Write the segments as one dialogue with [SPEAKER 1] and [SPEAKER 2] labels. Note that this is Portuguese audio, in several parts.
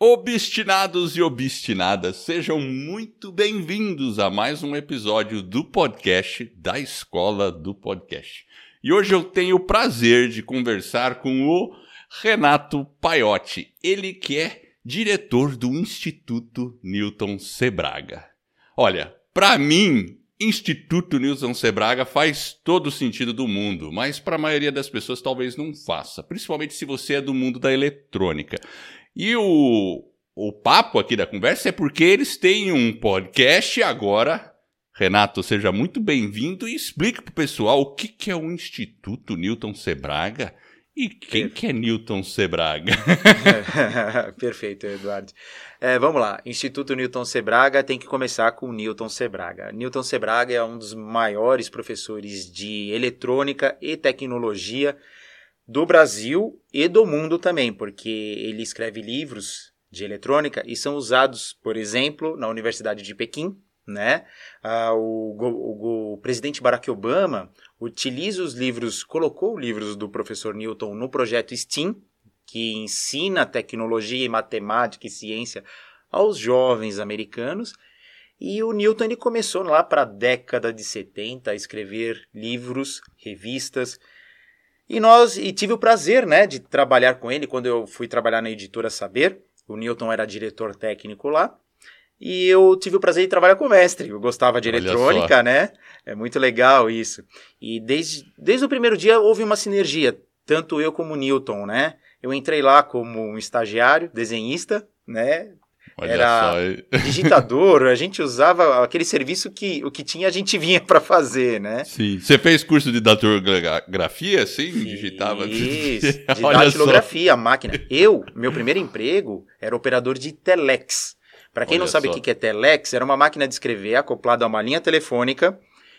[SPEAKER 1] Obstinados e obstinadas, sejam muito bem-vindos a mais um episódio do podcast da Escola do Podcast. E hoje eu tenho o prazer de conversar com o Renato Paiotti, ele que é diretor do Instituto Newton Sebraga. Olha, para mim, Instituto Newton Sebraga faz todo o sentido do mundo, mas para a maioria das pessoas talvez não faça, principalmente se você é do mundo da eletrônica. E o, o papo aqui da conversa é porque eles têm um podcast agora. Renato, seja muito bem-vindo e explique para o pessoal o que, que é o Instituto Newton Sebraga e quem que é Newton Sebraga?
[SPEAKER 2] Perfeito, Eduardo. É, vamos lá. Instituto Newton Sebraga tem que começar com Newton Sebraga. Newton Sebraga é um dos maiores professores de eletrônica e tecnologia do Brasil e do mundo também, porque ele escreve livros de eletrônica e são usados, por exemplo, na Universidade de Pequim, né? Ah, o, o, o, presidente Barack Obama utiliza os livros, colocou livros do professor Newton no projeto STEAM, que ensina tecnologia e matemática e ciência aos jovens americanos. E o Newton ele começou lá para a década de 70 a escrever livros, revistas, e nós e tive o prazer, né, de trabalhar com ele quando eu fui trabalhar na editora Saber. O Newton era diretor técnico lá. E eu tive o prazer de trabalhar com o mestre. Eu gostava de Olha eletrônica, só. né? É muito legal isso. E desde, desde o primeiro dia houve uma sinergia, tanto eu como o Newton, né? Eu entrei lá como um estagiário, desenhista, né? Olha era só. digitador, a gente usava aquele serviço que o que tinha a gente vinha para fazer, né?
[SPEAKER 1] Sim. Você fez curso de datilografia, sim? Fiz, Digitava?
[SPEAKER 2] Isso, de datilografia, a máquina. Eu, meu primeiro emprego era operador de telex. Para quem Olha não sabe o que é telex, era uma máquina de escrever acoplada a uma linha telefônica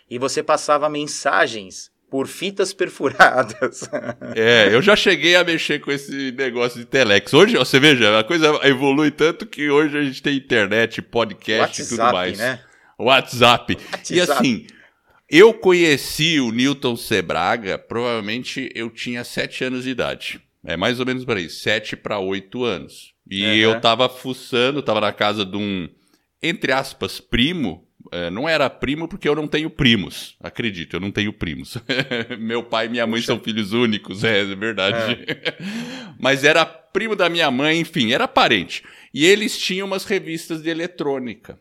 [SPEAKER 2] e você passava mensagens por fitas perfuradas.
[SPEAKER 1] É, eu já cheguei a mexer com esse negócio de telex. Hoje, você veja, a coisa evolui tanto que hoje a gente tem internet, podcast WhatsApp, e tudo mais. Né? WhatsApp. WhatsApp. E assim, eu conheci o Newton Sebraga, provavelmente eu tinha sete anos de idade. É mais ou menos para isso, sete para oito anos. E uhum. eu tava fuçando, tava na casa de um, entre aspas, primo, é, não era primo porque eu não tenho primos. Acredito, eu não tenho primos. Meu pai e minha mãe Puxa. são filhos únicos, é, é verdade. É. Mas era primo da minha mãe, enfim, era parente. E eles tinham umas revistas de eletrônica.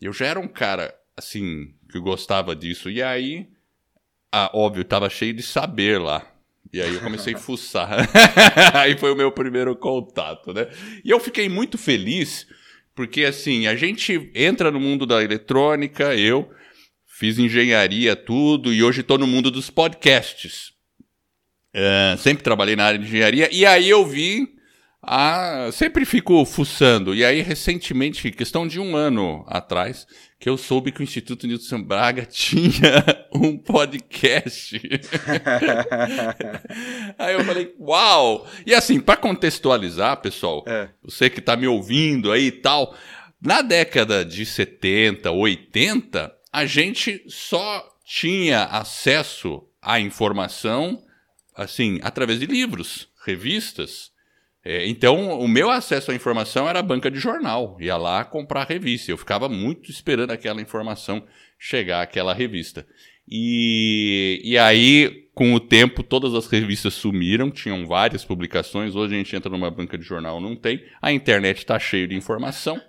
[SPEAKER 1] Eu já era um cara, assim, que gostava disso. E aí, ah, óbvio, tava cheio de saber lá. E aí eu comecei a fuçar. aí foi o meu primeiro contato, né? E eu fiquei muito feliz porque assim, a gente entra no mundo da eletrônica, eu fiz engenharia, tudo, e hoje estou no mundo dos podcasts. Uh, sempre trabalhei na área de engenharia, e aí eu vi ah, sempre fico fuçando. E aí, recentemente, questão de um ano atrás, que eu soube que o Instituto Nilson Braga tinha um podcast. aí eu falei, uau! E assim, para contextualizar, pessoal, é. você que está me ouvindo aí e tal, na década de 70, 80, a gente só tinha acesso à informação, assim, através de livros, revistas. É, então, o meu acesso à informação era a banca de jornal. Ia lá comprar revista. Eu ficava muito esperando aquela informação chegar àquela revista. E, e aí, com o tempo, todas as revistas sumiram, tinham várias publicações. Hoje a gente entra numa banca de jornal, não tem. A internet está cheia de informação.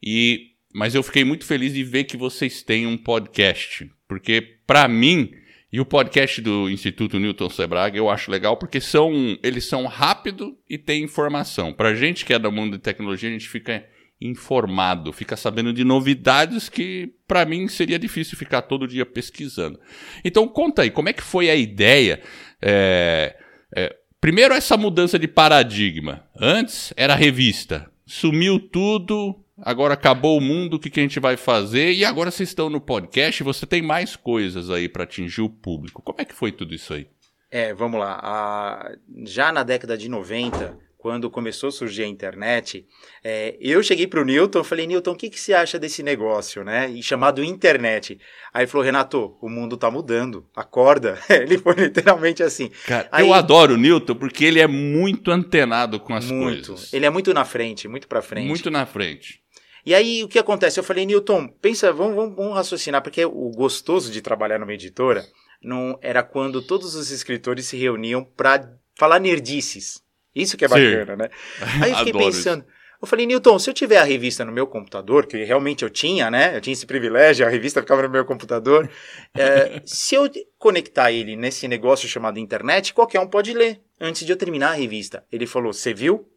[SPEAKER 1] E, mas eu fiquei muito feliz de ver que vocês têm um podcast. Porque, para mim, e o podcast do Instituto Newton Sebraga eu acho legal porque são, eles são rápido e tem informação. Para gente que é do mundo de tecnologia, a gente fica informado, fica sabendo de novidades que para mim seria difícil ficar todo dia pesquisando. Então conta aí, como é que foi a ideia? É, é, primeiro essa mudança de paradigma. Antes era revista, sumiu tudo, agora acabou o mundo, o que, que a gente vai fazer? E agora vocês estão no podcast, você tem mais coisas aí para atingir o público. Como é que foi tudo isso aí?
[SPEAKER 2] É, vamos lá. já na década de 90, quando começou a surgir a internet, é, eu cheguei para o Newton e falei, Newton, o que, que você acha desse negócio, né? E chamado internet. Aí ele falou, Renato, o mundo está mudando, acorda. ele foi literalmente assim.
[SPEAKER 1] Cara, Aí, eu adoro o Newton porque ele é muito antenado com as
[SPEAKER 2] muito.
[SPEAKER 1] coisas.
[SPEAKER 2] Ele é muito na frente, muito para frente.
[SPEAKER 1] Muito na frente.
[SPEAKER 2] E aí, o que acontece? Eu falei, Newton, pensa, vamos, vamos, vamos raciocinar, porque o gostoso de trabalhar numa editora não era quando todos os escritores se reuniam para falar nerdices. Isso que é bacana, Sim. né? Aí eu fiquei pensando. Isso. Eu falei, Newton, se eu tiver a revista no meu computador, que realmente eu tinha, né? Eu tinha esse privilégio, a revista ficava no meu computador. é, se eu conectar ele nesse negócio chamado internet, qualquer um pode ler antes de eu terminar a revista. Ele falou, você viu?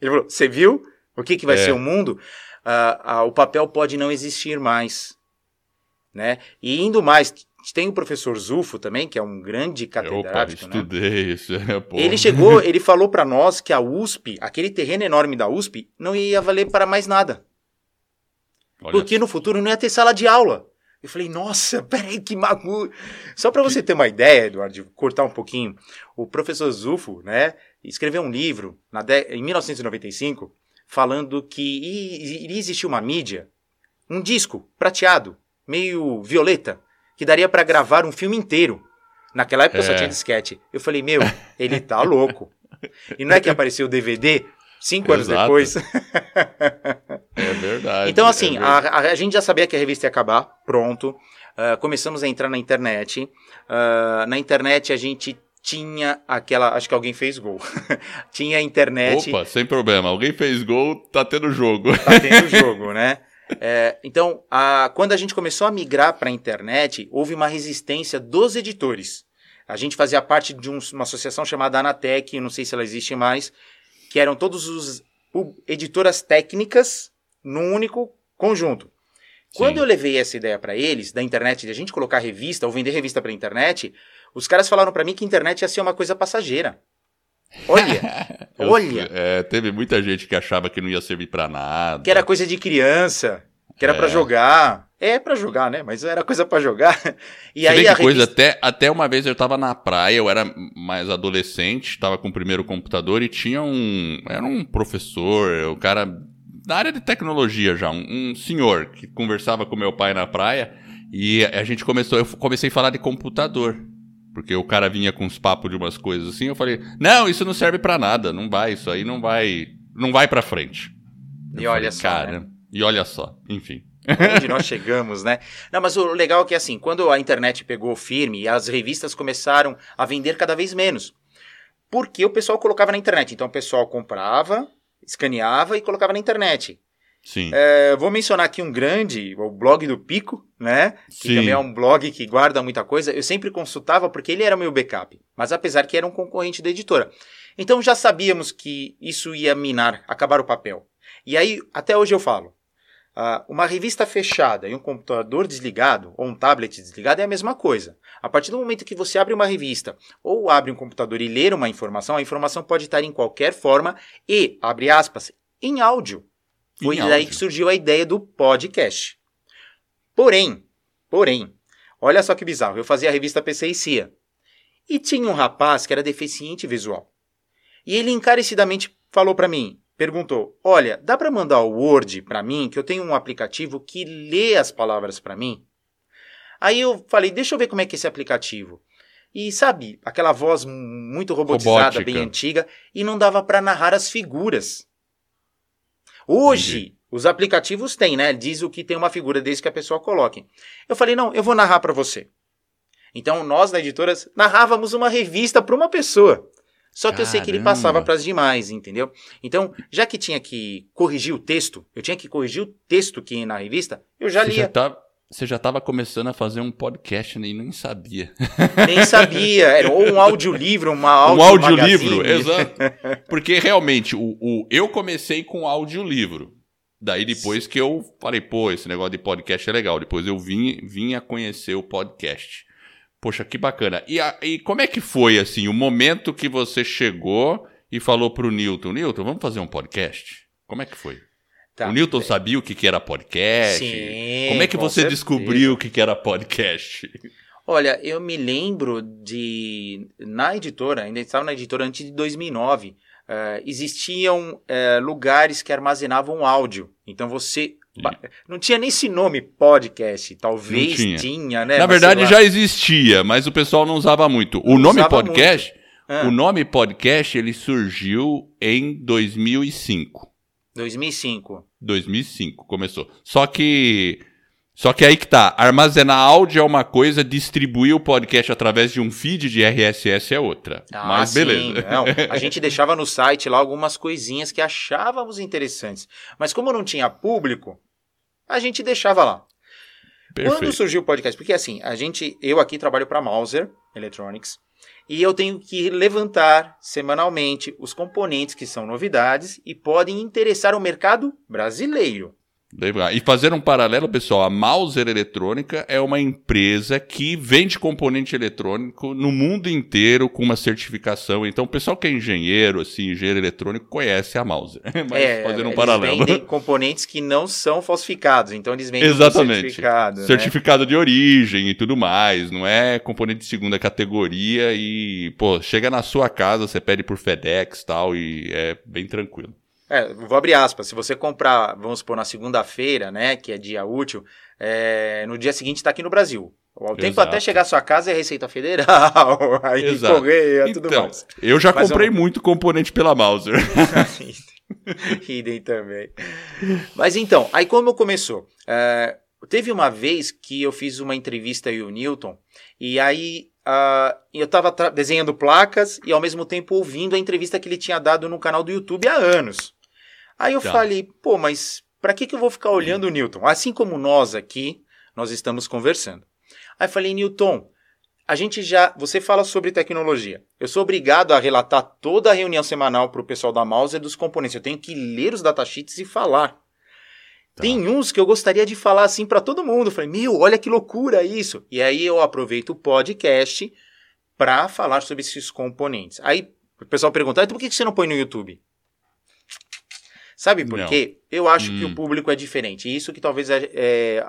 [SPEAKER 2] Ele falou, você viu? O que, que vai é. ser o mundo? Uh, uh, o papel pode não existir mais. Né? E indo mais, tem o professor Zufo também, que é um grande catedrático.
[SPEAKER 1] Opa, estudei
[SPEAKER 2] né?
[SPEAKER 1] isso. É,
[SPEAKER 2] ele chegou, ele falou para nós que a USP, aquele terreno enorme da USP, não ia valer para mais nada. Olha. Porque no futuro não ia ter sala de aula. Eu falei, nossa, peraí, que magu. Só para você ter uma ideia, Eduardo, cortar um pouquinho, o professor Zufo, né, escreveu um livro na de... em 1995 falando que iria existir uma mídia, um disco prateado, meio violeta, que daria para gravar um filme inteiro. Naquela época é. só tinha disquete. Eu falei, meu, ele tá louco. E não é que apareceu o DVD cinco anos depois.
[SPEAKER 1] é verdade.
[SPEAKER 2] Então, assim, é verdade. A, a, gente já sabia que a revista ia acabar, pronto. Uh, começamos a entrar na internet. Uh, na internet a gente tinha aquela. Acho que alguém fez gol. tinha a internet.
[SPEAKER 1] Opa, sem problema. Alguém fez gol, tá tendo jogo.
[SPEAKER 2] tá tendo jogo, né? É, então, a, quando a gente começou a migrar para a internet, houve uma resistência dos editores. A gente fazia parte de um, uma associação chamada Anatec, não sei se ela existe mais, que eram todos os editoras técnicas num único conjunto. Sim. Quando eu levei essa ideia para eles, da internet, de a gente colocar revista ou vender revista para internet, os caras falaram para mim que a internet ia ser uma coisa passageira. Olha, olha.
[SPEAKER 1] É, teve muita gente que achava que não ia servir para nada.
[SPEAKER 2] Que era coisa de criança, que era é. para jogar. É para jogar, né? Mas era coisa para jogar.
[SPEAKER 1] E Você aí vê que coisa, até, até uma vez eu tava na praia, eu era mais adolescente, tava com o primeiro computador e tinha um, era um professor, o cara da área de tecnologia já, um, um senhor que conversava com meu pai na praia e a gente começou, eu comecei a falar de computador. Porque o cara vinha com uns papos de umas coisas assim, eu falei: "Não, isso não serve para nada, não vai, isso aí não vai, não vai para frente".
[SPEAKER 2] Eu e falei, olha só, cara, né?
[SPEAKER 1] e olha só, enfim.
[SPEAKER 2] Onde nós chegamos, né? Não, mas o legal é que assim, quando a internet pegou firme e as revistas começaram a vender cada vez menos. Porque o pessoal colocava na internet. Então o pessoal comprava, escaneava e colocava na internet.
[SPEAKER 1] Sim.
[SPEAKER 2] É, vou mencionar aqui um grande, o blog do Pico, né? Que Sim. também é um blog que guarda muita coisa. Eu sempre consultava porque ele era meu backup, mas apesar que era um concorrente da editora. Então já sabíamos que isso ia minar, acabar o papel. E aí, até hoje eu falo, uh, uma revista fechada e um computador desligado, ou um tablet desligado, é a mesma coisa. A partir do momento que você abre uma revista ou abre um computador e ler uma informação, a informação pode estar em qualquer forma e, abre aspas, em áudio. Foi daí que surgiu a ideia do podcast. Porém, porém, olha só que bizarro, eu fazia a revista PC e CIA. E tinha um rapaz que era deficiente visual. E ele encarecidamente falou para mim, perguntou: "Olha, dá para mandar o Word para mim, que eu tenho um aplicativo que lê as palavras para mim?" Aí eu falei: "Deixa eu ver como é que é esse aplicativo." E sabe, aquela voz muito robotizada, Robótica. bem antiga, e não dava para narrar as figuras. Hoje, Entendi. os aplicativos têm, né? Diz o que tem uma figura desde que a pessoa coloque. Eu falei, não, eu vou narrar para você. Então, nós da editora narrávamos uma revista para uma pessoa. Só que Caramba. eu sei que ele passava para as demais, entendeu? Então, já que tinha que corrigir o texto, eu tinha que corrigir o texto que ia na revista, eu já
[SPEAKER 1] você
[SPEAKER 2] lia.
[SPEAKER 1] Já tá, você já estava começando a fazer um podcast e nem sabia.
[SPEAKER 2] Nem sabia. Era ou um audiolivro, uma audio
[SPEAKER 1] Um audiolivro, exato. Porque realmente, o, o, eu comecei com audiolivro. Daí depois que eu falei, pô, esse negócio de podcast é legal. Depois eu vim, vim a conhecer o podcast. Poxa, que bacana. E, a, e como é que foi, assim, o momento que você chegou e falou pro Newton, Newton, vamos fazer um podcast? Como é que foi? Tá. O Newton sabia o que, que era podcast?
[SPEAKER 2] Sim,
[SPEAKER 1] Como é que você certeza. descobriu o que, que era podcast?
[SPEAKER 2] Olha, eu me lembro de. Na editora, ainda estava na editora antes de 2009. uh, existiam uh, lugares que armazenavam áudio. Então você não tinha nem esse nome podcast, talvez tinha. tinha. né?
[SPEAKER 1] Na verdade já existia, mas o pessoal não usava muito. O não nome podcast, ah. o nome podcast, ele surgiu em 2005.
[SPEAKER 2] 2005.
[SPEAKER 1] 2005 começou. Só que só que aí que tá, armazenar áudio é uma coisa, distribuir o podcast através de um feed de RSS é outra. Ah, Mas sim. beleza.
[SPEAKER 2] Não, a gente deixava no site lá algumas coisinhas que achávamos interessantes. Mas como não tinha público, a gente deixava lá. Perfeito. Quando surgiu o podcast? Porque assim, a gente, eu aqui trabalho para Mauser Electronics e eu tenho que levantar semanalmente os componentes que são novidades e podem interessar o mercado brasileiro.
[SPEAKER 1] E fazer um paralelo, pessoal, a Mauser Eletrônica é uma empresa que vende componente eletrônico no mundo inteiro com uma certificação. Então, o pessoal que é engenheiro, assim, engenheiro eletrônico, conhece a Mauser.
[SPEAKER 2] Mas é, fazendo um paralelo. Eles vendem componentes que não são falsificados, então eles vendem
[SPEAKER 1] Exatamente. certificado. Né? Certificado de origem e tudo mais. Não é componente de segunda categoria e, pô, chega na sua casa, você pede por FedEx e tal, e é bem tranquilo.
[SPEAKER 2] É, vou abrir aspas. Se você comprar, vamos supor, na segunda-feira, né, que é dia útil, é, no dia seguinte está aqui no Brasil. O tempo Exato. até chegar à sua casa é Receita Federal, aí Exato. correia, tudo então, mais.
[SPEAKER 1] Eu já Mas comprei muito componente pela Mauser.
[SPEAKER 2] Idem também. Mas então, aí como começou? É, teve uma vez que eu fiz uma entrevista aí o Newton, e aí Uh, eu estava desenhando placas e ao mesmo tempo ouvindo a entrevista que ele tinha dado no canal do YouTube há anos. Aí eu tá. falei, pô, mas para que, que eu vou ficar olhando o Newton? Assim como nós aqui, nós estamos conversando. Aí eu falei, Newton, a gente já. Você fala sobre tecnologia. Eu sou obrigado a relatar toda a reunião semanal para o pessoal da Mauser dos componentes. Eu tenho que ler os datasheets e falar. Tá. Tem uns que eu gostaria de falar assim para todo mundo. Eu falei, meu, olha que loucura isso. E aí eu aproveito o podcast para falar sobre esses componentes. Aí o pessoal pergunta, então por que você não põe no YouTube? Sabe por não. quê? Eu acho hum. que o hum. público é diferente. Isso que talvez é, é,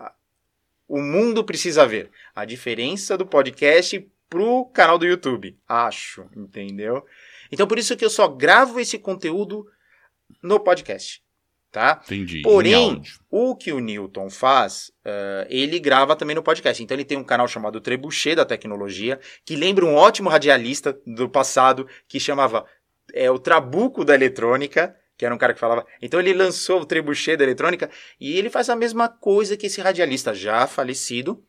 [SPEAKER 2] o mundo precisa ver. A diferença do podcast pro canal do YouTube. Acho, entendeu? Então por isso que eu só gravo esse conteúdo no podcast. Tá?
[SPEAKER 1] Entendi.
[SPEAKER 2] Porém, o que o Newton faz, uh, ele grava também no podcast. Então ele tem um canal chamado Trebuchet da Tecnologia, que lembra um ótimo radialista do passado que chamava é, o Trabuco da Eletrônica, que era um cara que falava. Então ele lançou o Trebuchet da eletrônica e ele faz a mesma coisa que esse radialista já falecido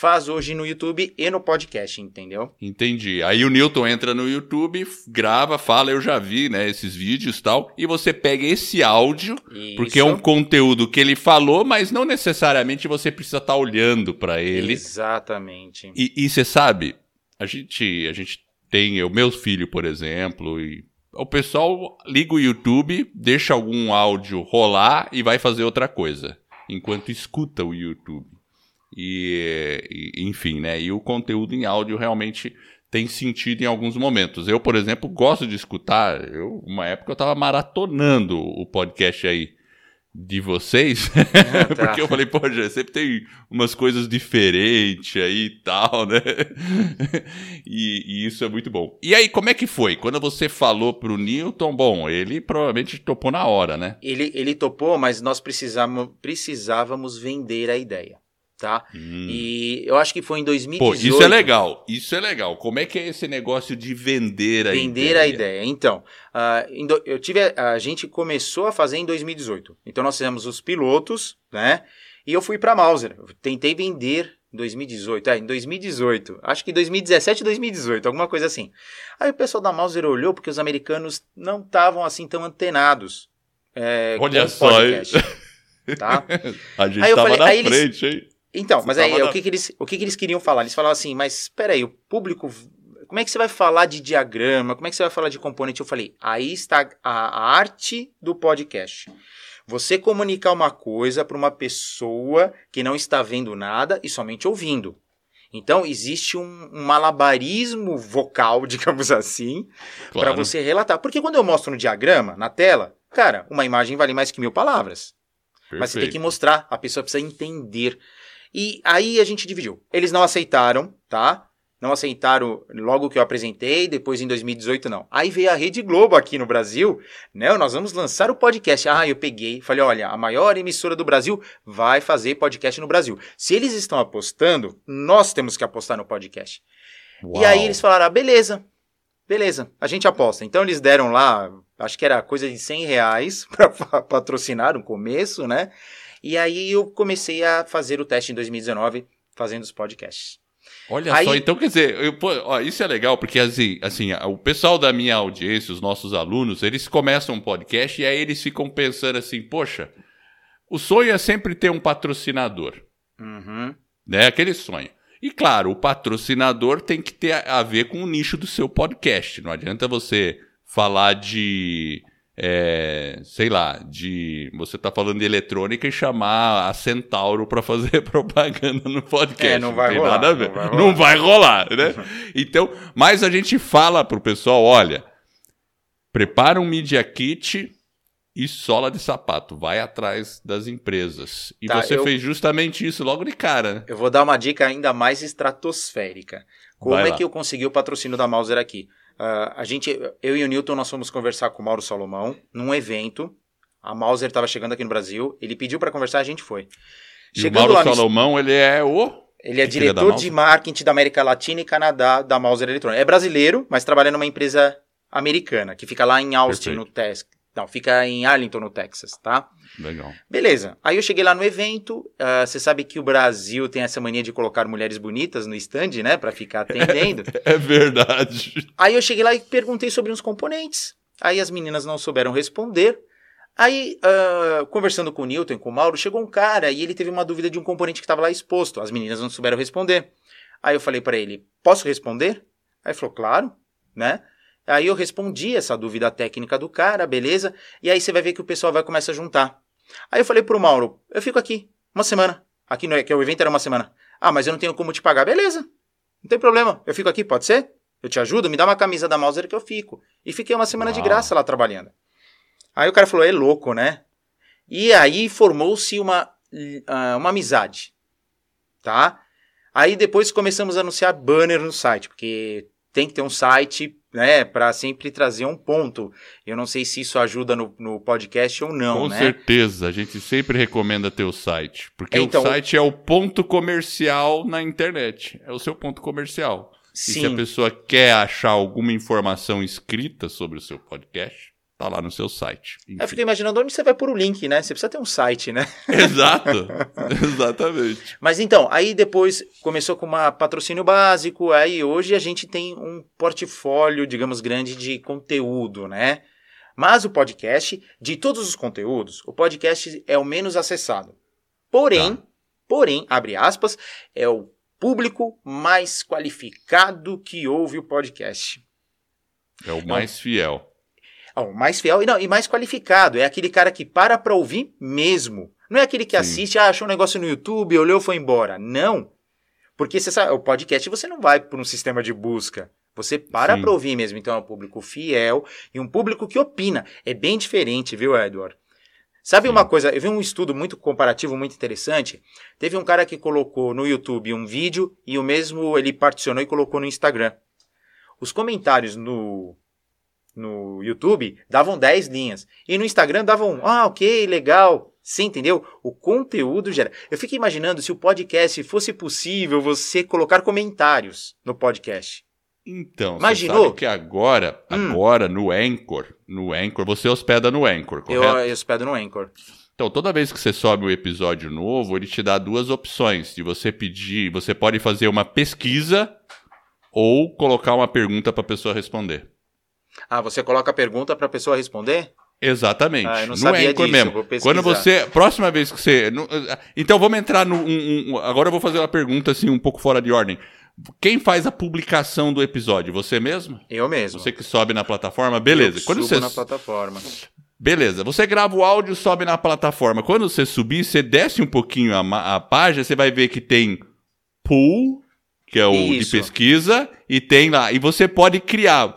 [SPEAKER 2] faz hoje no YouTube e no podcast, entendeu?
[SPEAKER 1] Entendi. Aí o Newton entra no YouTube, grava, fala, eu já vi, né, esses vídeos e tal, e você pega esse áudio, Isso. porque é um conteúdo que ele falou, mas não necessariamente você precisa estar tá olhando para ele.
[SPEAKER 2] Exatamente.
[SPEAKER 1] E você sabe, a gente, a gente tem, o meu filho, por exemplo, e o pessoal liga o YouTube, deixa algum áudio rolar e vai fazer outra coisa, enquanto escuta o YouTube. E, e, enfim, né? E o conteúdo em áudio realmente tem sentido em alguns momentos. Eu, por exemplo, gosto de escutar. Eu, uma época eu estava maratonando o podcast aí de vocês, ah, tá. porque eu falei, pô, já sempre tem umas coisas diferentes aí e tal, né? e, e, isso é muito bom. E aí, como é que foi? Quando você falou pro Newton, bom, ele provavelmente topou na hora, né?
[SPEAKER 2] Ele, ele topou, mas nós precisávamos, precisávamos vender a ideia. Tá? Hum. E eu acho que foi em 2018. Pô,
[SPEAKER 1] isso é legal. Isso é legal. Como é que é esse negócio de vender a
[SPEAKER 2] vender ideia? Vender a ideia. Então, uh, eu tive a, a gente começou a fazer em 2018. Então nós fizemos os pilotos, né? E eu fui para Mauser. Eu tentei vender em 2018, é, em 2018. Acho que 2017, 2018, alguma coisa assim. Aí o pessoal da Mauser olhou porque os americanos não estavam assim tão antenados.
[SPEAKER 1] É, Olha só, aí.
[SPEAKER 2] Tá?
[SPEAKER 1] A gente aí tava falei, na frente, eles... hein?
[SPEAKER 2] Então, mas aí, na... o, que, que, eles, o que, que eles queriam falar? Eles falavam assim, mas espera aí, o público... Como é que você vai falar de diagrama? Como é que você vai falar de componente? Eu falei, aí está a, a arte do podcast. Você comunicar uma coisa para uma pessoa que não está vendo nada e somente ouvindo. Então, existe um, um malabarismo vocal, digamos assim, claro. para você relatar. Porque quando eu mostro no diagrama, na tela, cara, uma imagem vale mais que mil palavras. Perfeito. Mas você tem que mostrar, a pessoa precisa entender. E aí a gente dividiu. Eles não aceitaram, tá? não aceitaram logo que eu apresentei, depois em 2018 não. Aí veio a Rede Globo aqui no Brasil, né? Nós vamos lançar o podcast. Ah, eu peguei, falei, olha, a maior emissora do Brasil vai fazer podcast no Brasil. Se eles estão apostando, nós temos que apostar no podcast. Uau. E aí eles falaram, ah, beleza, beleza, a gente aposta. Então eles deram lá, acho que era coisa de 100 reais para patrocinar no começo, né? E aí eu comecei a fazer o teste em 2019, fazendo os podcasts.
[SPEAKER 1] Olha Aí... só, então quer dizer, eu, ó, isso é legal, porque assim, assim, o pessoal da minha audiência, os nossos alunos, eles começam um podcast e aí eles ficam pensando assim, poxa, o sonho é sempre ter um patrocinador. Uhum. Né? Aquele sonho. E claro, o patrocinador tem que ter a ver com o nicho do seu podcast. Não adianta você falar de é, sei lá, de você tá falando de eletrônica e chamar a Centauro para fazer propaganda no podcast. É,
[SPEAKER 2] não vai não rolar. Nada a ver.
[SPEAKER 1] Não vai rolar, não vai rolar né? então, mas a gente fala pro pessoal, olha, prepara um Media Kit e sola de sapato, vai atrás das empresas. E tá, você eu... fez justamente isso logo de cara, né?
[SPEAKER 2] Eu vou dar uma dica ainda mais estratosférica. Como vai é lá. que eu consegui o patrocínio da Mauser aqui? Uh, a gente, eu e o Newton, nós fomos conversar com o Mauro Salomão num evento. A Mauser estava chegando aqui no Brasil. Ele pediu para conversar, a gente foi.
[SPEAKER 1] E Chegando o Mauro Salomão, ele é o.
[SPEAKER 2] Ele é que diretor de marketing da América Latina e Canadá da Mauser Eletrônica. É brasileiro, mas trabalha numa empresa americana, que fica lá em Austin, Perfeito. no Texas. Não, fica em Arlington, no Texas, tá?
[SPEAKER 1] Legal.
[SPEAKER 2] Beleza. Aí eu cheguei lá no evento. Uh, você sabe que o Brasil tem essa mania de colocar mulheres bonitas no stand, né? Pra ficar atendendo.
[SPEAKER 1] É, verdade.
[SPEAKER 2] Aí eu cheguei lá e perguntei sobre uns componentes. Aí as meninas não souberam responder. Aí, uh, conversando com o Newton e com o Mauro, chegou um cara e ele teve uma dúvida de um componente que estava lá exposto. As meninas não souberam responder. Aí eu falei para ele: posso responder? Aí ele falou: claro, né? Aí eu respondi essa dúvida técnica do cara, beleza? E aí você vai ver que o pessoal vai começar a juntar. Aí eu falei pro Mauro, eu fico aqui, uma semana. Aqui no que o evento era uma semana. Ah, mas eu não tenho como te pagar. Beleza. Não tem problema. Eu fico aqui, pode ser? Eu te ajudo, me dá uma camisa da Mauser que eu fico. E fiquei uma semana Uau. de graça lá trabalhando. Aí o cara falou, é louco, né? E aí formou-se uma, uh, uma amizade. Tá? Aí depois começamos a anunciar banner no site, porque tem que ter um site né, para sempre trazer um ponto. Eu não sei se isso ajuda no, no podcast ou não,
[SPEAKER 1] Com
[SPEAKER 2] né?
[SPEAKER 1] certeza, a gente sempre recomenda ter o site, porque então, o site é o ponto comercial na internet, é o seu ponto comercial. Sim. E se a pessoa quer achar alguma informação escrita sobre o seu podcast, Tá lá no seu site.
[SPEAKER 2] Enfim. Eu fico imaginando onde você vai pôr o link, né? Você precisa ter um site, né?
[SPEAKER 1] Exato. Exatamente.
[SPEAKER 2] Mas então, aí depois começou com uma patrocínio básico, aí hoje a gente tem um portfólio, digamos, grande de conteúdo, né? Mas o podcast, de todos os conteúdos, o podcast é o menos acessado. Porém, tá. porém, abre aspas, é o público mais qualificado que ouve o podcast.
[SPEAKER 1] É o mais fiel.
[SPEAKER 2] Oh, mais fiel e, não, e mais qualificado. É aquele cara que para para ouvir mesmo. Não é aquele que Sim. assiste, ah, achou um negócio no YouTube, olhou foi embora. Não. Porque você sabe, o podcast você não vai por um sistema de busca. Você para para ouvir mesmo. Então é um público fiel e um público que opina. É bem diferente, viu, Edward? Sabe Sim. uma coisa? Eu vi um estudo muito comparativo, muito interessante. Teve um cara que colocou no YouTube um vídeo e o mesmo ele particionou e colocou no Instagram. Os comentários no, no YouTube davam 10 linhas. E no Instagram davam, ah, ok, legal. Você entendeu? O conteúdo gera. Eu fico imaginando se o podcast fosse possível você colocar comentários no podcast.
[SPEAKER 1] Então, Imaginou? você sabe que agora, hum. agora no Anchor, no Anchor, você hospeda no Anchor, correto?
[SPEAKER 2] Eu, eu hospedo no Anchor.
[SPEAKER 1] Então, toda vez que você sobe um episódio novo, ele te dá duas opções. De você pedir, você pode fazer uma pesquisa ou colocar uma pergunta para a pessoa responder.
[SPEAKER 2] Ah, você coloca a pergunta para a pessoa responder?
[SPEAKER 1] Exatamente. Ah, não no sabia Anchor disso, mesmo. Quando você. Próxima vez que você. No, então vamos entrar no. Um, um, agora eu vou fazer uma pergunta assim, um pouco fora de ordem. Quem faz a publicação do episódio? Você mesmo?
[SPEAKER 2] Eu mesmo.
[SPEAKER 1] Você que sobe na plataforma? Beleza.
[SPEAKER 2] Eu
[SPEAKER 1] Quando
[SPEAKER 2] subo
[SPEAKER 1] você...
[SPEAKER 2] na plataforma.
[SPEAKER 1] Beleza. Você grava o áudio, sobe na plataforma. Quando você subir, você desce um pouquinho a, a página, você vai ver que tem pool, que é o Isso. de pesquisa, e tem lá. E você pode criar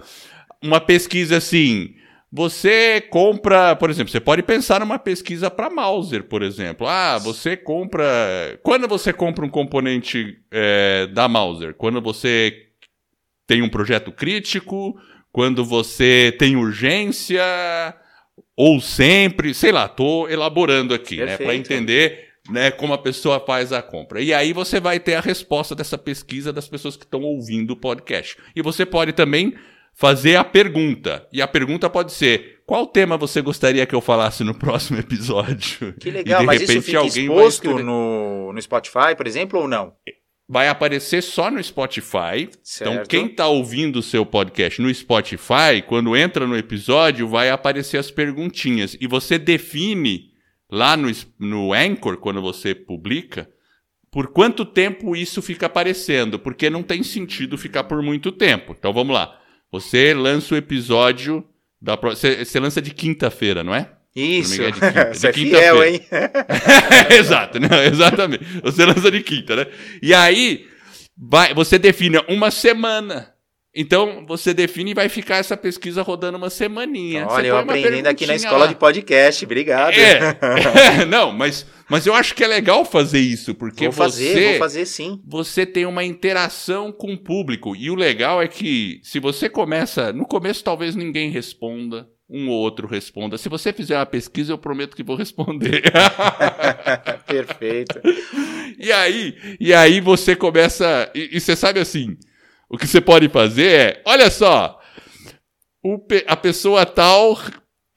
[SPEAKER 1] uma pesquisa assim. Você compra, por exemplo, você pode pensar numa pesquisa para Mauser, por exemplo. Ah, você compra. Quando você compra um componente é, da Mauser? Quando você tem um projeto crítico, quando você tem urgência, ou sempre, sei lá, tô elaborando aqui, né, Perfeito. né, para entender né, como a pessoa faz a compra. E aí você vai ter a resposta dessa pesquisa das pessoas que estão ouvindo o podcast. E você pode também fazer a pergunta. E a pergunta pode ser: qual tema você gostaria que eu falasse no próximo episódio?
[SPEAKER 2] Que legal, mas isso fica exposto no, no Spotify, por exemplo, ou não?
[SPEAKER 1] Vai aparecer só no Spotify. Então, certo. Então, quem está ouvindo o seu podcast no Spotify, quando entra no episódio, vai aparecer as perguntinhas. E você define lá no, no Anchor, quando você publica, por quanto tempo isso fica aparecendo, porque não tem sentido ficar por muito tempo. Então vamos lá. Você lança o episódio da você, você lança de quinta-feira, não é?
[SPEAKER 2] Isso. É de quinta, Você de é fiel, hein?
[SPEAKER 1] Exato, não, exatamente. Você lança de quinta, né? E aí vai, você define uma semana então, você define e vai ficar essa pesquisa rodando uma semaninha.
[SPEAKER 2] Olha, eu aprendendo aqui na escola lá. de podcast, obrigado.
[SPEAKER 1] É, não, mas, mas eu acho que é legal fazer isso, porque vou fazer, você,
[SPEAKER 2] vou fazer sim.
[SPEAKER 1] Você tem uma interação com o público. E o legal é que se você começa, no começo talvez ninguém responda, um ou outro responda. Se você fizer uma pesquisa, eu prometo que vou responder.
[SPEAKER 2] Perfeito.
[SPEAKER 1] E aí, e aí você começa, e, e você sabe assim, o que você pode fazer é, olha só, a pessoa tal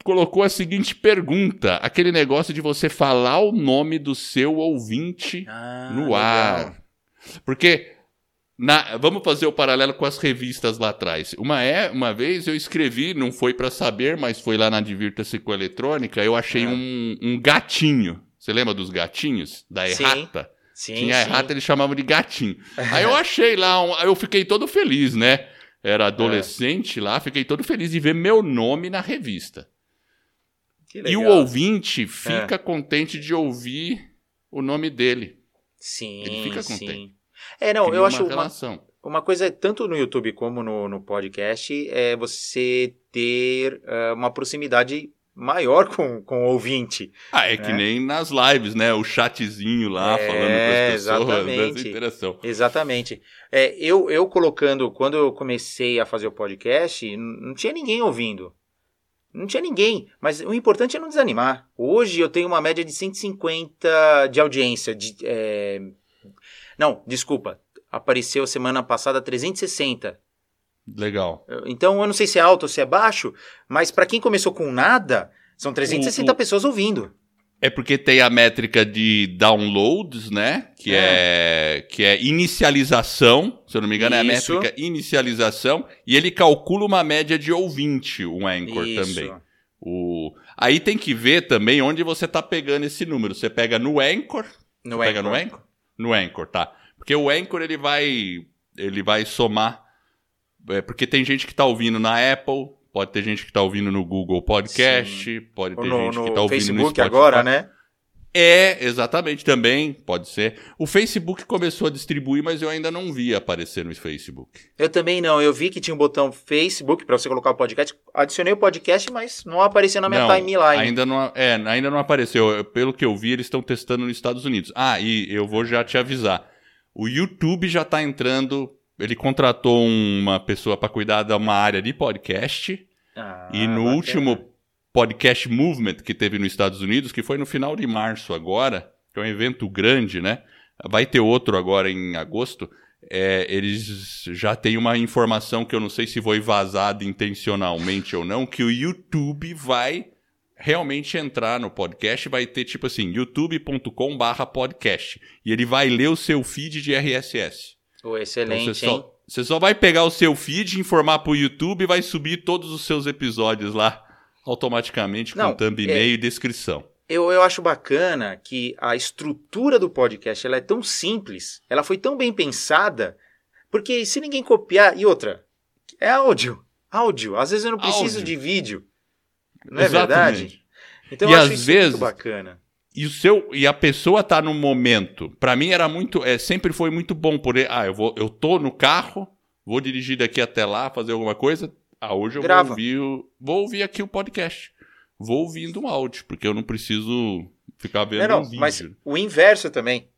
[SPEAKER 1] colocou a seguinte pergunta: aquele negócio de você falar o nome do seu ouvinte ah, no ar. Legal. Porque na, vamos fazer o paralelo com as revistas lá atrás. Uma, é, uma vez eu escrevi, não foi para saber, mas foi lá na Divirta-se com Eletrônica, eu achei é. um, um, gatinho. Você lembra dos gatinhos? Da errata? Sim. Sim, Tinha sim. errata, eles chamavam de gatinho. Aí eu achei lá, um, eu fiquei todo feliz, né? Era é. adolescente é. lá, fiquei todo feliz de ver meu nome na revista. E o ouvinte fica é. contente de ouvir o nome dele.
[SPEAKER 2] Sim, Ele fica contente. Sim. É, não, Cria eu acho uma, uma coisa, tanto no YouTube como no, no podcast, é você ter uh, uma proximidade maior com, com o ouvinte.
[SPEAKER 1] Ah, é né? que nem nas lives, né? O chatzinho lá é, falando com as pessoas,
[SPEAKER 2] exatamente, interação. Exatamente. É, eu, eu colocando, quando eu comecei a fazer o podcast, não tinha ninguém ouvindo. Não tinha ninguém, mas o importante é não desanimar. Hoje eu tenho uma média de 150 de audiência. De, é... Não, desculpa. Apareceu semana passada 360
[SPEAKER 1] Legal.
[SPEAKER 2] Então eu não sei se é alto ou se é baixo, mas para quem começou com nada, são 360 o, o... pessoas ouvindo.
[SPEAKER 1] É porque tem a métrica de downloads, né? Que é, é que é inicialização, se eu não me engano, Isso. é a métrica inicialização, e ele calcula uma média de ouvinte, um Anchor Isso. também. O... Aí tem que ver também onde você está pegando esse número. Você pega no Anchor? No Anchor. Pega no Anchor? No Anchor, tá. Porque o Anchor ele vai ele vai somar é, porque tem gente que está ouvindo na Apple, pode ter gente que está ouvindo no Google Podcast, Sim. pode ter no, gente que está ouvindo Facebook no Spotify.
[SPEAKER 2] agora, né?
[SPEAKER 1] É, exatamente, também pode ser. O Facebook começou a distribuir, mas eu ainda não vi aparecer no Facebook.
[SPEAKER 2] Eu também não. Eu vi que tinha um botão Facebook para você colocar o podcast. Adicionei o podcast, mas não apareceu na minha não, timeline.
[SPEAKER 1] Ainda não, é, ainda não apareceu. Pelo que eu vi, eles estão testando nos Estados Unidos. Ah, e eu vou já te avisar. O YouTube já está entrando ele contratou uma pessoa para cuidar de uma área de podcast. Ah, e no bacana. último podcast movement que teve nos Estados Unidos, que foi no final de março agora, que é um evento grande, né? Vai ter outro agora em agosto. É, eles já têm uma informação que eu não sei se foi vazada intencionalmente ou não, que o YouTube vai realmente entrar no podcast, vai ter tipo assim, youtube.com/podcast e ele vai ler o seu feed de RSS.
[SPEAKER 2] Oh, excelente, então você,
[SPEAKER 1] só, você só vai pegar o seu feed, informar para o YouTube e vai subir todos os seus episódios lá automaticamente com Não, thumbnail é... e descrição.
[SPEAKER 2] Eu, eu acho bacana que a estrutura do podcast ela é tão simples, ela foi tão bem pensada, porque se ninguém copiar. E outra, é áudio. Áudio. Às vezes eu não preciso áudio. de vídeo. Não é Exatamente. verdade? Então
[SPEAKER 1] e
[SPEAKER 2] eu acho
[SPEAKER 1] às vezes,
[SPEAKER 2] muito bacana
[SPEAKER 1] e o seu e a pessoa tá no momento. Para mim era muito, é, sempre foi muito bom por ah, eu vou, eu tô no carro, vou dirigir daqui até lá, fazer alguma coisa. Ah, hoje eu Grava. vou ouvir, vou ouvir aqui o podcast. Vou ouvindo um áudio, porque eu não preciso ficar vendo não, não, um vídeo. Mas
[SPEAKER 2] o inverso também.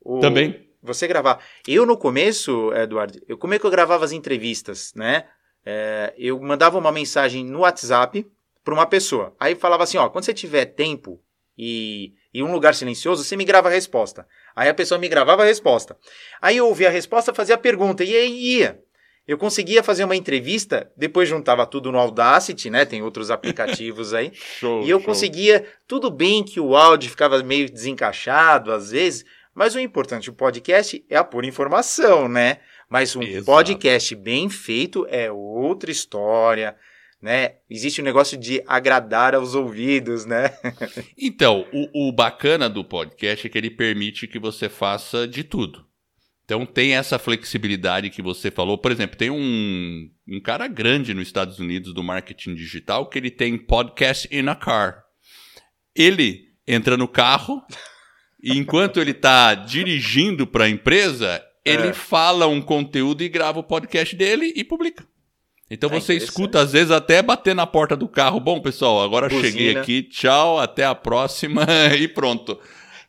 [SPEAKER 2] O,
[SPEAKER 1] também.
[SPEAKER 2] você gravar. Eu no começo, Eduardo, eu, como é que eu gravava as entrevistas, né? É, eu mandava uma mensagem no WhatsApp para uma pessoa. Aí falava assim, ó, quando você tiver tempo e, e um lugar silencioso, você me grava a resposta. Aí a pessoa me gravava a resposta. Aí eu ouvia a resposta, fazia a pergunta e aí ia. Eu conseguia fazer uma entrevista, depois juntava tudo no Audacity, né? Tem outros aplicativos aí. show, e eu show. conseguia, tudo bem que o áudio ficava meio desencaixado às vezes, mas o importante do podcast é a pura informação, né? Mas um Exato. podcast bem feito é outra história, né? Existe o um negócio de agradar aos ouvidos, né?
[SPEAKER 1] então, o, o bacana do podcast é que ele permite que você faça de tudo. Então tem essa flexibilidade que você falou. Por exemplo, tem um, um cara grande nos Estados Unidos do marketing digital que ele tem podcast in a car. Ele entra no carro e enquanto ele está dirigindo para a empresa, ele é. fala um conteúdo e grava o podcast dele e publica. Então é você escuta, às vezes, até bater na porta do carro. Bom, pessoal, agora Buzina. cheguei aqui, tchau, até a próxima e pronto.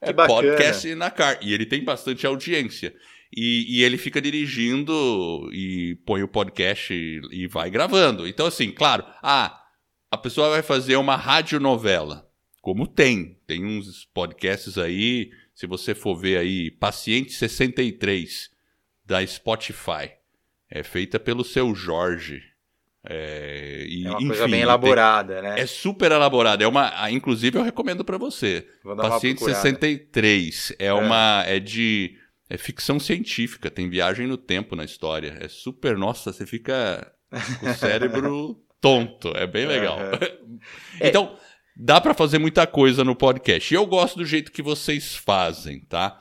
[SPEAKER 1] Que é bacana. podcast na car. E ele tem bastante audiência. E, e, ele fica dirigindo e põe o podcast e, e vai gravando. Então, assim, claro, ah, a pessoa vai fazer uma radionovela. Como tem. Tem uns podcasts aí, se você for ver aí, Paciente 63, da Spotify. É feita pelo seu Jorge.
[SPEAKER 2] É, e, é uma enfim, coisa bem elaborada, né?
[SPEAKER 1] É super elaborada. É uma, inclusive, eu recomendo para você. Paciente 63 é, é uma. É de é ficção científica, tem viagem no tempo na história. É super, nossa, você fica com o cérebro tonto. É bem legal. Uhum. então, dá para fazer muita coisa no podcast. E eu gosto do jeito que vocês fazem, tá?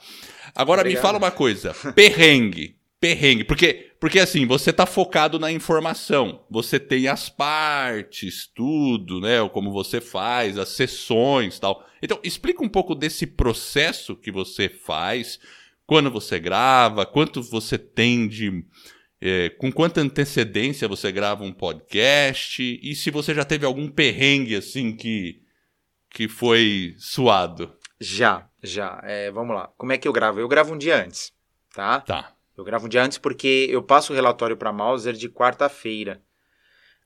[SPEAKER 1] Agora Obrigado. me fala uma coisa, perrengue. Perrengue, porque porque assim, você tá focado na informação. Você tem as partes, tudo, né? Como você faz, as sessões, tal. Então, explica um pouco desse processo que você faz quando você grava, quanto você tem de. É, com quanta antecedência você grava um podcast e se você já teve algum perrengue assim que, que foi suado.
[SPEAKER 2] Já, já. É, vamos lá. Como é que eu gravo? Eu gravo um dia antes, tá?
[SPEAKER 1] Tá.
[SPEAKER 2] Eu gravo um dia antes porque eu passo o relatório para Mauser de quarta-feira,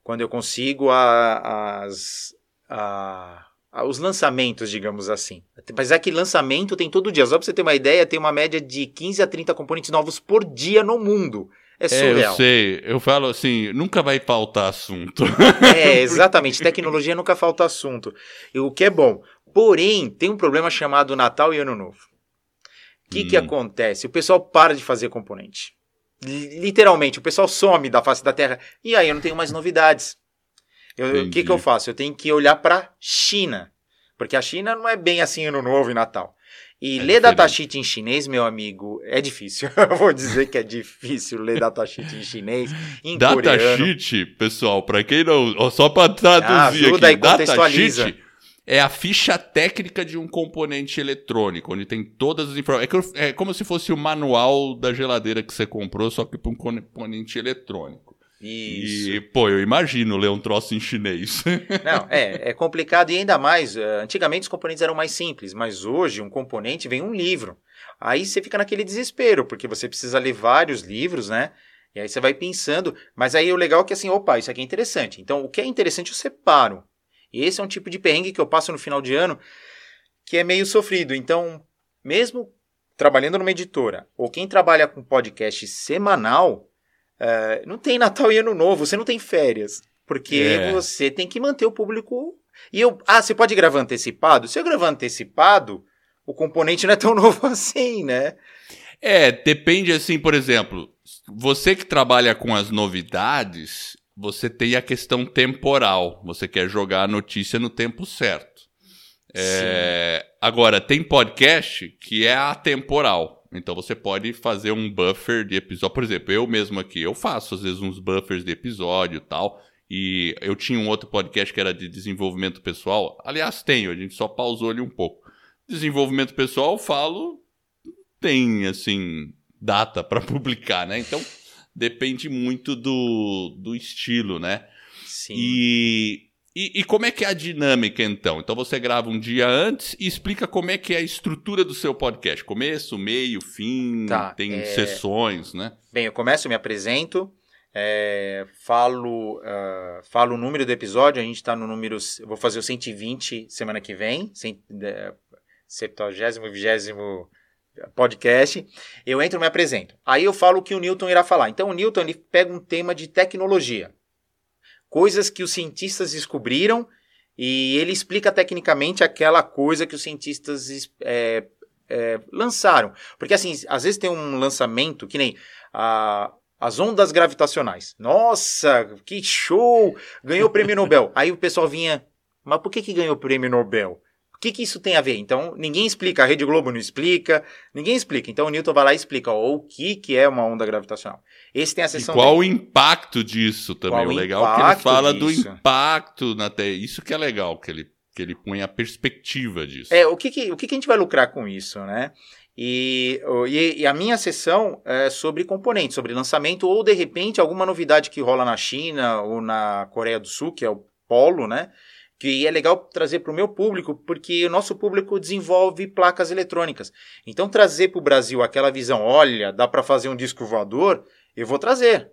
[SPEAKER 2] quando eu consigo a, as, a, os lançamentos, digamos assim. Mas é que lançamento tem todo dia. Só para você ter uma ideia, tem uma média de 15 a 30 componentes novos por dia no mundo. É surreal.
[SPEAKER 1] É, eu sei. Eu falo assim, nunca vai faltar assunto.
[SPEAKER 2] É, exatamente. Tecnologia nunca falta assunto. E o que é bom. Porém, tem um problema chamado Natal e Ano Novo. O que, hum. que acontece? O pessoal para de fazer componente. Literalmente, o pessoal some da face da Terra. E aí eu não tenho mais novidades. O que, que eu faço? Eu tenho que olhar para China. Porque a China não é bem assim ano novo e Natal. E é ler datasheet em chinês, meu amigo, é difícil. Eu vou dizer que é difícil ler datasheet em chinês, em
[SPEAKER 1] datasheet, pessoal, para quem não... Só para traduzir ah, aqui. Datasheet é a ficha técnica de um componente eletrônico, onde tem todas as informações. É, é como se fosse o manual da geladeira que você comprou, só que para um componente eletrônico. Isso. E, pô, eu imagino ler um troço em chinês.
[SPEAKER 2] Não, é, é complicado e ainda mais. Eh, antigamente os componentes eram mais simples, mas hoje um componente vem um livro. Aí você fica naquele desespero, porque você precisa ler vários livros, né? E aí você vai pensando. Mas aí o legal é que assim, opa, isso aqui é interessante. Então o que é interessante eu separo. E esse é um tipo de perrengue que eu passo no final de ano que é meio sofrido. Então, mesmo trabalhando numa editora, ou quem trabalha com podcast semanal, Uh, não tem Natal e Ano Novo, você não tem férias. Porque é. você tem que manter o público. E eu. Ah, você pode gravar antecipado? Se eu gravar antecipado, o componente não é tão novo assim, né?
[SPEAKER 1] É, depende assim, por exemplo, você que trabalha com as novidades, você tem a questão temporal. Você quer jogar a notícia no tempo certo. É, agora, tem podcast que é atemporal. Então você pode fazer um buffer de episódio. Por exemplo, eu mesmo aqui, eu faço às vezes uns buffers de episódio e tal. E eu tinha um outro podcast que era de desenvolvimento pessoal. Aliás, tenho, a gente só pausou ali um pouco. Desenvolvimento pessoal, falo, tem assim, data para publicar, né? Então depende muito do, do estilo, né?
[SPEAKER 2] Sim.
[SPEAKER 1] E, E, e, como é que é a dinâmica, então? Então você grava um dia antes e explica como é que é a estrutura do seu podcast. Começo, meio, fim, tá, tem é... sessões, né?
[SPEAKER 2] Bem, eu começo, me apresento, é, falo, uh, falo o número do episódio, a gente está no número. Vou fazer o 120 semana que vem, 70, 20 podcast. Eu entro e me apresento. Aí eu falo o que o Newton irá falar. Então o Newton ele pega um tema de tecnologia coisas que os cientistas descobriram e ele explica tecnicamente aquela coisa que os cientistas é, é, lançaram. Porque, assim, às vezes tem um lançamento que nem a, as ondas gravitacionais. Nossa, que show! Ganhou o prêmio Nobel. Aí o pessoal vinha, mas por que, que ganhou o prêmio Nobel? O que, que isso tem a ver? Então, ninguém explica, a Rede Globo não explica, ninguém explica. Então, o Newton vai lá e explica ó, o que, que é uma onda gravitacional. Esse tem a
[SPEAKER 1] seção. E qual dele. o impacto disso também? Qual o legal é que ele fala disso? do impacto na Terra. Isso que é legal, que ele, que ele põe a perspectiva disso.
[SPEAKER 2] É, o que, que, o que, que a gente vai lucrar com isso, né? E, e, e, a minha sessão é sobre componentes, sobre lançamento, ou de repente alguma novidade que rola na China ou na Coreia do Sul, que é o polo, né? Que é legal trazer para o meu público, porque o nosso público desenvolve placas eletrônicas. Então, trazer para o Brasil aquela visão, olha, dá para fazer um disco voador, eu vou trazer.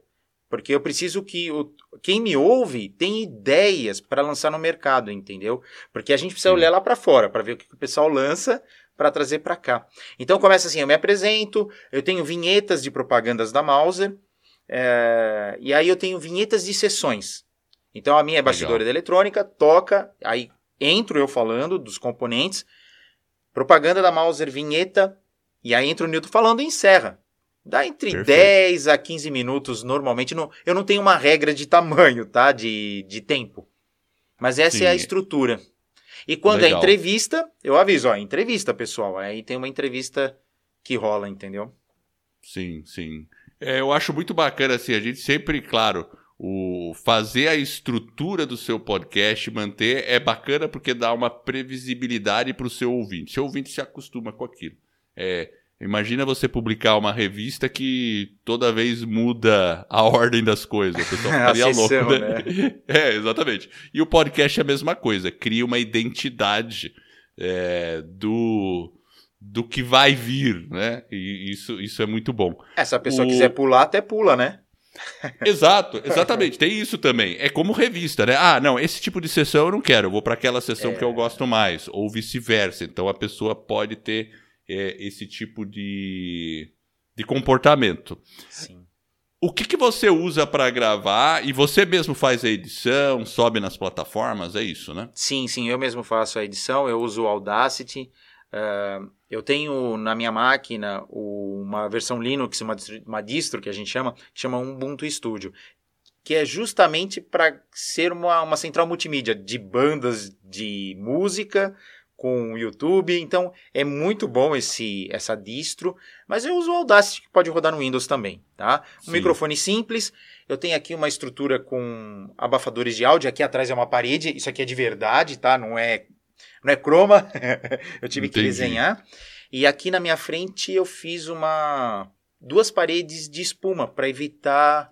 [SPEAKER 2] Porque eu preciso que o, quem me ouve tenha ideias para lançar no mercado, entendeu? Porque a gente precisa Sim. olhar lá para fora, para ver o que o pessoal lança para trazer para cá. Então começa assim, eu me apresento, eu tenho vinhetas de propagandas da Mauser, é, e aí eu tenho vinhetas de sessões. Então a minha é bastidora de eletrônica, toca, aí entro eu falando dos componentes, propaganda da Mauser, vinheta, e aí entra o Newton falando e encerra. Dá entre Perfeito. 10 a 15 minutos normalmente. Não, eu não tenho uma regra de tamanho, tá? De, de tempo. Mas essa Sim. é a estrutura. E quando é Legal. é entrevista, eu aviso, ó, entrevista, pessoal. Aí tem uma entrevista que rola, entendeu?
[SPEAKER 1] Sim, sim. É, eu acho muito bacana, assim, a gente sempre, claro, o fazer a estrutura do seu podcast, manter, é bacana porque dá uma previsibilidade para o seu ouvinte. Seu ouvinte se acostuma com aquilo. É, imagina você publicar uma revista que toda vez muda a ordem das coisas. O pessoal ficaria louco, né? né? É, exatamente. E o podcast é a mesma coisa, cria uma identidade é, do do que vai vir, né? E isso, isso é muito bom.
[SPEAKER 2] É, se a pessoa o... quiser pular, até pula, né?
[SPEAKER 1] Exato, exatamente. Tem isso também. É como revista, né? Ah, não, esse tipo de sessão eu não quero, eu vou para aquela sessão é... que eu gosto mais, ou vice-versa. Então a pessoa pode ter é, esse tipo de, de comportamento. Sim. O que, que você usa para gravar e você mesmo faz a edição, sobe nas plataformas, é isso, né?
[SPEAKER 2] Sim, sim, eu mesmo faço a edição, eu uso o Audacity. Uh, eu tenho na minha máquina uma versão Linux, uma, uma distro que a gente chama, que chama Ubuntu Studio, que é justamente para ser uma, uma central multimídia de bandas de música com o YouTube. Então é muito bom esse essa distro, mas eu uso o Audacity que pode rodar no Windows também, tá? Um Sim. microfone simples. Eu tenho aqui uma estrutura com abafadores de áudio. Aqui atrás é uma parede. Isso aqui é de verdade, tá? Não é não é croma, eu tive Entendi. que desenhar. E aqui na minha frente eu fiz uma duas paredes de espuma para evitar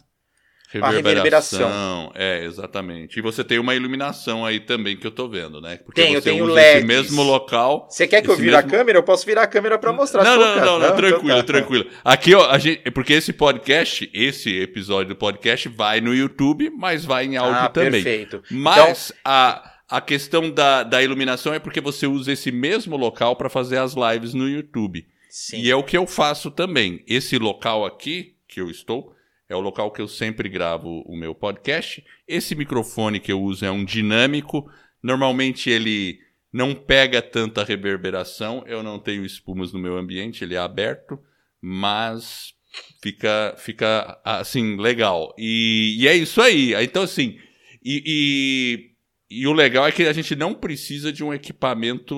[SPEAKER 1] reverberação. a reverberação. É, exatamente. E você tem uma iluminação aí também que eu tô vendo, né?
[SPEAKER 2] Porque tenho,
[SPEAKER 1] você
[SPEAKER 2] tenho LED.
[SPEAKER 1] esse mesmo local.
[SPEAKER 2] Você quer que eu vire mesmo... a câmera? Eu posso virar a câmera para mostrar.
[SPEAKER 1] Não, não, não, não, não, tranquilo, então tá. tranquilo. Aqui, ó, a gente, porque esse podcast, esse episódio do podcast vai no YouTube, mas vai em áudio ah, também.
[SPEAKER 2] Perfeito.
[SPEAKER 1] Mas então... a a questão da, da iluminação é porque você usa esse mesmo local para fazer as lives no YouTube. Sim. E é o que eu faço também. Esse local aqui, que eu estou, é o local que eu sempre gravo o meu podcast. Esse microfone que eu uso é um dinâmico. Normalmente ele não pega tanta reverberação. Eu não tenho espumas no meu ambiente, ele é aberto, mas fica, fica assim, legal. E, e é isso aí. Então, assim, e, e e o legal é que a gente não precisa de um equipamento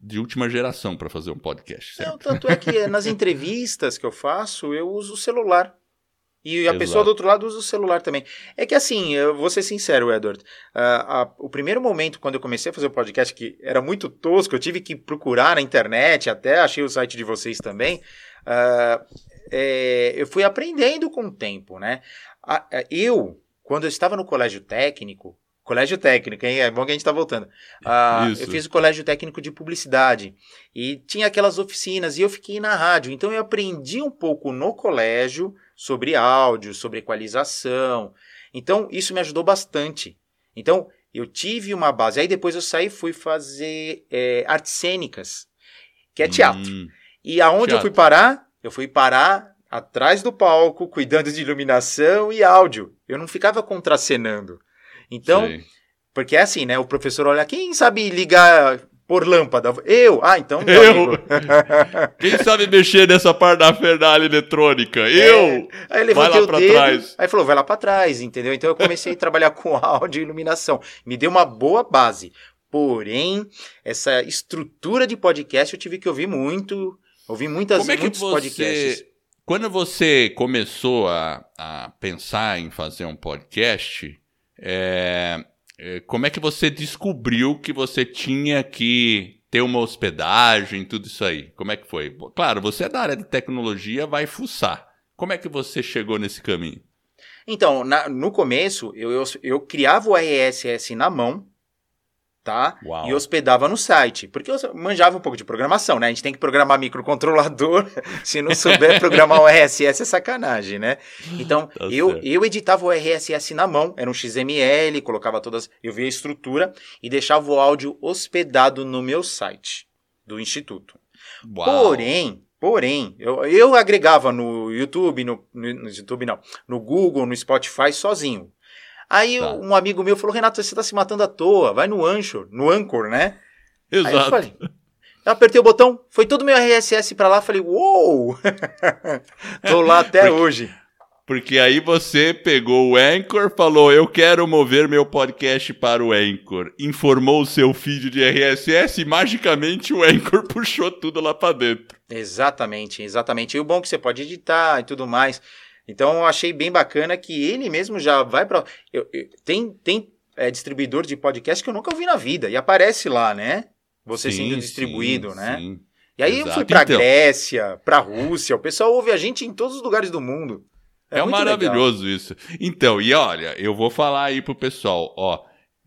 [SPEAKER 1] de última geração para fazer um podcast.
[SPEAKER 2] Certo? Não, tanto é que nas entrevistas que eu faço, eu uso o celular. E a Exato. pessoa do outro lado usa o celular também. É que assim, eu vou ser sincero, Edward. Uh, o primeiro momento, quando eu comecei a fazer o podcast, que era muito tosco, eu tive que procurar na internet, até achei o site de vocês também. Uh, é, eu fui aprendendo com o tempo, né? Eu, quando eu estava no colégio técnico, Colégio técnico, hein? É bom que a gente tá voltando. Uh, eu fiz o colégio técnico de publicidade e tinha aquelas oficinas e eu fiquei na rádio. Então eu aprendi um pouco no colégio sobre áudio, sobre equalização. Então isso me ajudou bastante. Então eu tive uma base. Aí depois eu saí e fui fazer é, artes cênicas, que é teatro. Hum, e aonde teatro. eu fui parar? Eu fui parar atrás do palco, cuidando de iluminação e áudio. Eu não ficava contracenando. Então, Sei. porque é assim, né? O professor olha, quem sabe ligar por lâmpada? Eu? Ah, então.
[SPEAKER 1] Eu! quem sabe mexer nessa parte da fernalha eletrônica? É. Eu!
[SPEAKER 2] Aí ele vai lá pra dedo, trás. Aí falou, vai lá pra trás, entendeu? Então eu comecei a trabalhar com áudio e iluminação. Me deu uma boa base. Porém, essa estrutura de podcast eu tive que ouvir muito. Ouvi muitas,
[SPEAKER 1] Como é que
[SPEAKER 2] muitos
[SPEAKER 1] você...
[SPEAKER 2] podcasts.
[SPEAKER 1] Quando você começou a, a pensar em fazer um podcast, é, é, como é que você descobriu que você tinha que ter uma hospedagem, tudo isso aí? Como é que foi? Claro, você é da área de tecnologia, vai fuçar. Como é que você chegou nesse caminho?
[SPEAKER 2] Então, na, no começo, eu, eu, eu criava o RSS na mão, tá? Uau. E hospedava no site. Porque eu manjava um pouco de programação, né? A gente tem que programar microcontrolador. Se não souber programar o RSS é sacanagem, né? Então, tá eu, eu editava o RSS na mão, era um XML, colocava todas. Eu via a estrutura e deixava o áudio hospedado no meu site do Instituto. Uau. Porém, Porém, eu, eu agregava no YouTube, no, no, no, YouTube não, no Google, no Spotify sozinho. Aí tá. um amigo meu falou: Renato, você está se matando à toa, vai no Anchor, no Anchor, né?
[SPEAKER 1] Exato. Aí eu falei,
[SPEAKER 2] eu apertei o botão, foi todo meu RSS para lá, falei, uou! Tô lá até
[SPEAKER 1] porque,
[SPEAKER 2] hoje.
[SPEAKER 1] Porque aí você pegou o Anchor, falou, eu quero mover meu podcast para o Anchor. Informou o seu feed de RSS e magicamente o Anchor puxou tudo lá para dentro.
[SPEAKER 2] Exatamente, exatamente. E o bom é que você pode editar e tudo mais. Então eu achei bem bacana que ele mesmo já vai para. Tem, tem é, distribuidor de podcast que eu nunca ouvi na vida. E aparece lá, né? Você sim, sendo distribuído, sim, né? Sim. E aí Exato. eu fui para então, Grécia, para Rússia. O pessoal ouve a gente em todos os lugares do mundo.
[SPEAKER 1] É, é maravilhoso legal. isso. Então, e olha, eu vou falar aí pro pessoal, ó.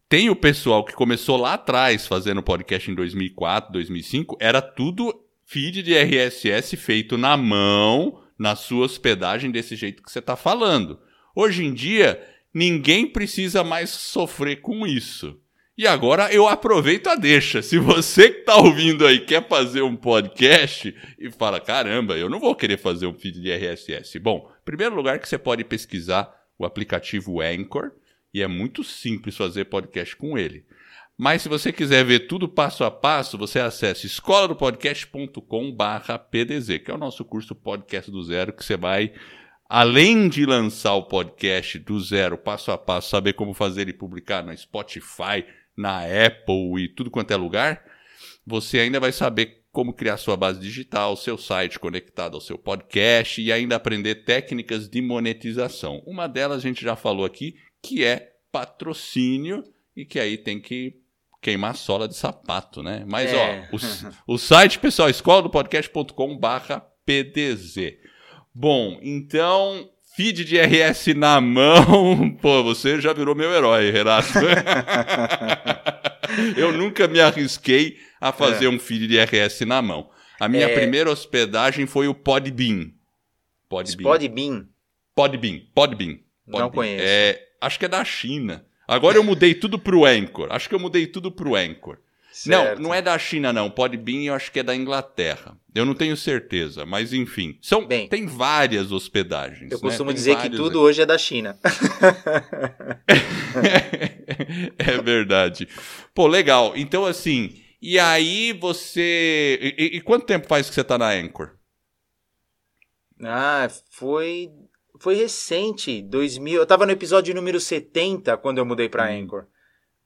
[SPEAKER 1] Tem o pessoal que começou lá atrás fazendo podcast em 2004, 2005, era tudo feed de RSS feito na mão, na sua hospedagem desse jeito que você está falando. Hoje em dia, ninguém precisa mais sofrer com isso. E agora eu aproveito a deixa. Se você que está ouvindo aí quer fazer um podcast e fala, caramba, eu não vou querer fazer um feed de RSS. Bom, primeiro lugar que você pode pesquisar o aplicativo Anchor e é muito simples fazer podcast com ele. Mas se você quiser ver tudo passo a passo, você acessa escoladopodcast.com/pdz, que é o nosso curso podcast do zero que você vai além de lançar o podcast do zero, passo a passo, saber como fazer e publicar no Spotify, na Apple e tudo quanto é lugar, você ainda vai saber como criar sua base digital, seu site conectado ao seu podcast e ainda aprender técnicas de monetização. Uma delas a gente já falou aqui, que é patrocínio e que aí tem que queimar sola de sapato, né? Mas, é. ó, o, o, site, pessoal, escola do podcast.com barra PDZ. Bom, então, feed de RS na mão, pô, você já virou meu herói, Renato. Eu nunca me arrisquei a fazer é. um feed de RS na mão. A minha é. primeira hospedagem foi o Podbean.
[SPEAKER 2] Podbean. Podbean.
[SPEAKER 1] Podbean. Podbean.
[SPEAKER 2] Não conheço.
[SPEAKER 1] É, acho que é da China. Agora eu mudei tudo pro Anchor. Acho que eu mudei tudo pro Anchor. Certo. Não, não é da China, não. Podbean eu acho que é da Inglaterra. Eu não tenho certeza, mas enfim. São, Bem, tem várias hospedagens.
[SPEAKER 2] Eu
[SPEAKER 1] né?
[SPEAKER 2] costumo
[SPEAKER 1] tem
[SPEAKER 2] dizer que tudo hoje é da China.
[SPEAKER 1] é verdade. Pô, legal. Então, assim, e aí você. E, e, quanto tempo faz que você tá na Anchor?
[SPEAKER 2] Ah, foi foi recente, 2000. Eu tava no episódio número 70 quando eu mudei para hum. Anchor.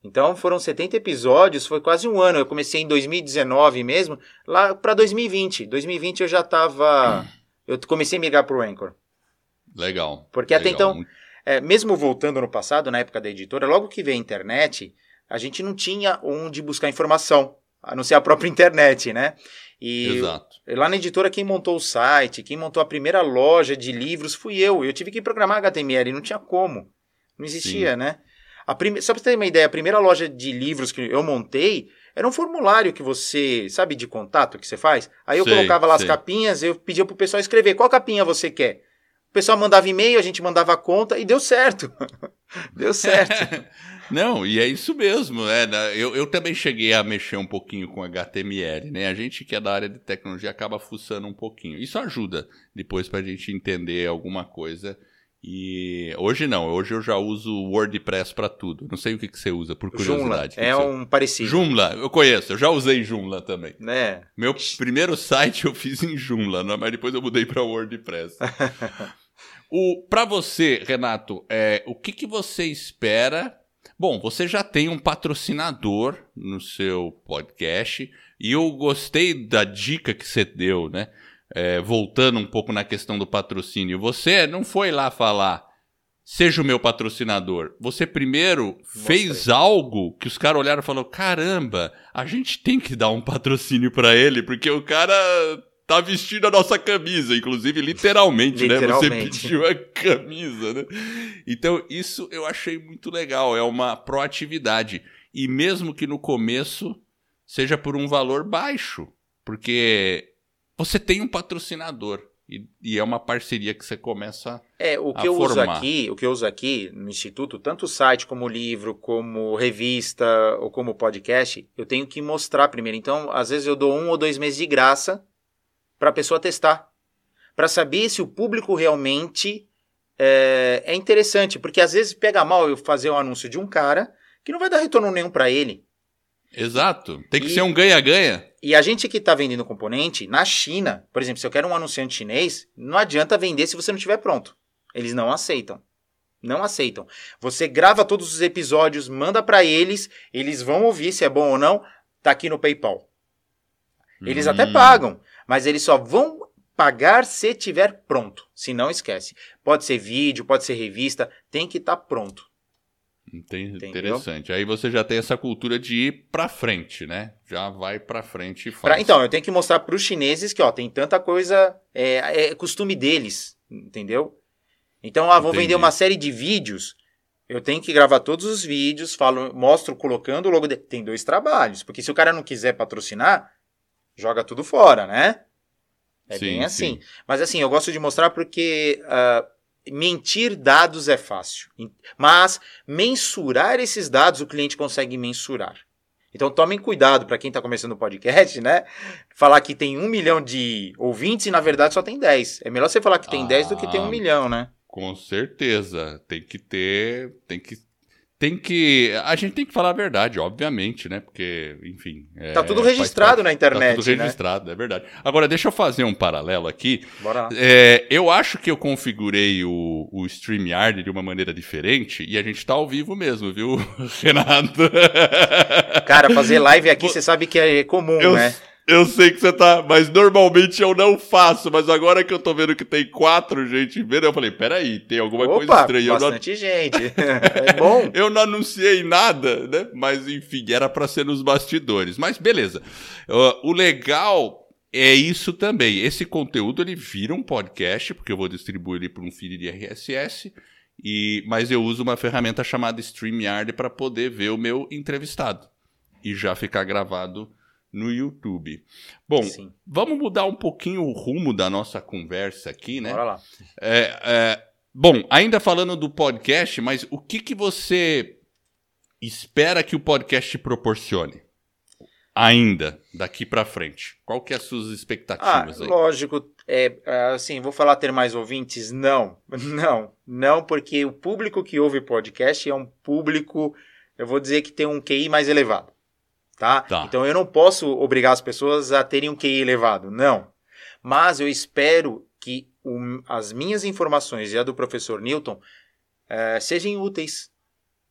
[SPEAKER 2] Então foram 70 episódios, foi quase um ano. Eu comecei em 2019 mesmo, lá para 2020. 2020 eu já tava. Eu comecei a migrar pro Anchor.
[SPEAKER 1] Legal.
[SPEAKER 2] Porque
[SPEAKER 1] legal.
[SPEAKER 2] até então, é, mesmo voltando no passado, na época da editora, logo que veio a internet, a gente não tinha onde buscar informação, a não ser a própria internet, né? E Exato. Lá na editora, quem montou o site, quem montou a primeira loja de livros fui eu. Eu tive que programar HTML, não tinha como. Não existia, Sim. né? A prime... Só pra você ter uma ideia, a primeira loja de livros que eu montei era um formulário que você, sabe, de contato que você faz? Aí eu sei, colocava lá sei. as capinhas, eu pedia pro pessoal escrever qual capinha você quer. O pessoal mandava e-mail, a gente mandava a conta e deu certo. deu certo.
[SPEAKER 1] Não, e é isso mesmo. É, né? eu, eu também cheguei a mexer um pouquinho com HTML, né? A gente que é da área de tecnologia acaba fuçando um pouquinho. Isso ajuda depois para a gente entender alguma coisa. E hoje não, hoje eu já uso WordPress para tudo. Não sei o que, que você usa, por curiosidade.
[SPEAKER 2] Joomla, é um parecido.
[SPEAKER 1] Joomla, eu conheço, eu já usei Joomla também. É. Meu primeiro site eu fiz em Joomla, né? mas depois eu mudei para WordPress. o para você, Renato, é, o que, que você espera Bom, você já tem um patrocinador no seu podcast e eu gostei da dica que você deu, né? É, voltando um pouco na questão do patrocínio. Você não foi lá falar, seja o meu patrocinador. Você primeiro Mostrei. fez algo que os caras olharam e falaram: caramba, a gente tem que dar um patrocínio para ele, porque o cara tá vestindo a nossa camisa, inclusive literalmente, literalmente, né? Você pediu a camisa, né? Então, isso eu achei muito legal, é uma proatividade. E mesmo que no começo seja por um valor baixo, porque você tem um patrocinador. E, e é uma parceria que você começa
[SPEAKER 2] é o que eu formar. uso aqui o que eu uso aqui no instituto tanto o site como o livro como revista ou como podcast eu tenho que mostrar primeiro então às vezes eu dou um ou dois meses de graça para a pessoa testar, para saber se o público realmente é, é, interessante, porque às vezes pega mal eu fazer um anúncio de um cara que não vai dar retorno nenhum para ele.
[SPEAKER 1] Exato, tem que e, ser um ganha-ganha.
[SPEAKER 2] E a gente que está vendendo componente na China, por exemplo, se eu quero um anunciante chinês, não adianta vender se você não estiver pronto. Eles não aceitam. Não aceitam. Você grava todos os episódios, manda para eles, eles vão ouvir se é bom ou não, tá aqui no PayPal. Eles hum. até pagam, mas eles só vão pagar se tiver pronto. Se não, esquece. Pode ser vídeo, pode ser revista, tem que estar tá pronto.
[SPEAKER 1] Entendi, interessante. Aí você já tem essa cultura de ir para frente, né? Já vai para frente e faz. Pra,
[SPEAKER 2] então, eu tenho que mostrar para os chineses que ó, tem tanta coisa, é, é costume deles, entendeu? Então, ah, vou Entendi. vender uma série de vídeos. Eu tenho que gravar todos os vídeos, falo, mostro colocando o logo. De... Tem dois trabalhos, porque se o cara não quiser patrocinar, joga tudo fora, né? É sim, bem assim. Sim. Mas assim, eu gosto de mostrar porque uh, mentir dados é fácil. Mas mensurar esses dados o cliente consegue mensurar. Então tomem cuidado para quem está começando o podcast, né? Falar que tem um milhão de ouvintes e na verdade só tem 10. É melhor você falar que tem ah, 10 do que tem um milhão, né?
[SPEAKER 1] Com certeza. Tem que ter. Tem que tem que. A gente tem que falar a verdade, obviamente, né? Porque, enfim.
[SPEAKER 2] É, tá tudo registrado na internet.
[SPEAKER 1] Tá tudo né? registrado, né? é verdade. Agora, deixa eu fazer um paralelo aqui. Bora lá. É, eu acho que eu configurei o, o StreamYard de uma maneira diferente e a gente tá ao vivo mesmo, viu, Renato?
[SPEAKER 2] Cara, fazer live aqui, você sabe que é comum, eu, né?
[SPEAKER 1] Eu sei que você tá. Mas normalmente eu não faço. Mas agora que eu tô vendo que tem quatro gente vendo, eu falei: peraí, tem alguma Opa, coisa estranha.
[SPEAKER 2] Bastante não... gente. é bom.
[SPEAKER 1] eu não anunciei nada, né? Mas enfim, era para ser nos bastidores. Mas beleza. Uh, o legal é isso também. Esse conteúdo ele vira um podcast, porque eu vou distribuir ele para um feed de RSS. E, mas eu uso uma ferramenta chamada StreamYard para poder ver o meu entrevistado. E já ficar gravado no YouTube. Bom, Sim. vamos mudar um pouquinho o rumo da nossa conversa aqui, né?
[SPEAKER 2] Bora lá.
[SPEAKER 1] É, é, bom, ainda falando do podcast, mas o que, que você espera que o podcast te proporcione? Ainda, daqui para frente. Qual que é as suas expectativas
[SPEAKER 2] ah, aí? Lógico, é, assim, vou falar ter mais ouvintes? Não, não, não, porque o público que ouve podcast é um público, eu vou dizer que tem um QI mais elevado tá? tá? Então eu não posso obrigar as pessoas a terem um QI elevado, não. Mas eu espero que o, as minhas informações e a do professor Newton é, sejam úteis.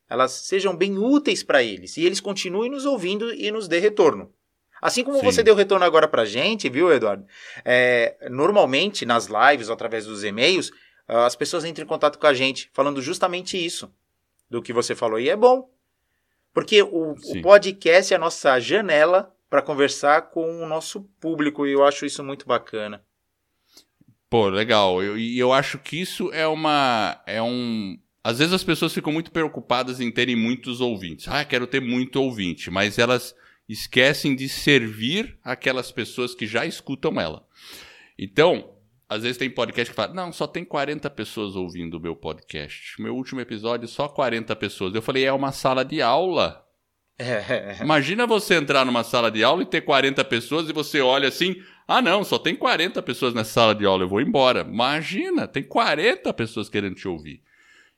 [SPEAKER 2] Elas sejam bem úteis para eles. E eles continuem nos ouvindo e nos dê retorno. Assim como Sim. você deu retorno agora para gente, viu, Eduardo? É, normalmente, nas lives ou através dos e-mails, as pessoas entram em contato com a gente falando justamente isso do que você falou. E é bom, porque o, o podcast é a nossa janela para conversar com o nosso público e eu acho isso muito bacana.
[SPEAKER 1] Pô, legal. E eu, eu, acho que isso é uma. É um. às vezes as pessoas ficam muito preocupadas em terem muitos ouvintes. Ah, quero ter muito ouvinte, mas elas esquecem de servir aquelas pessoas que já escutam ela. Então, às vezes tem podcast que fala, não, só tem 40 pessoas ouvindo o meu podcast. Meu último episódio, só 40 pessoas. Eu falei, é uma sala de aula. É. Imagina você entrar numa sala de aula e ter 40 pessoas e você olha assim, ah não, só tem 40 pessoas nessa sala de aula, eu vou embora. Imagina, tem 40 pessoas querendo te ouvir.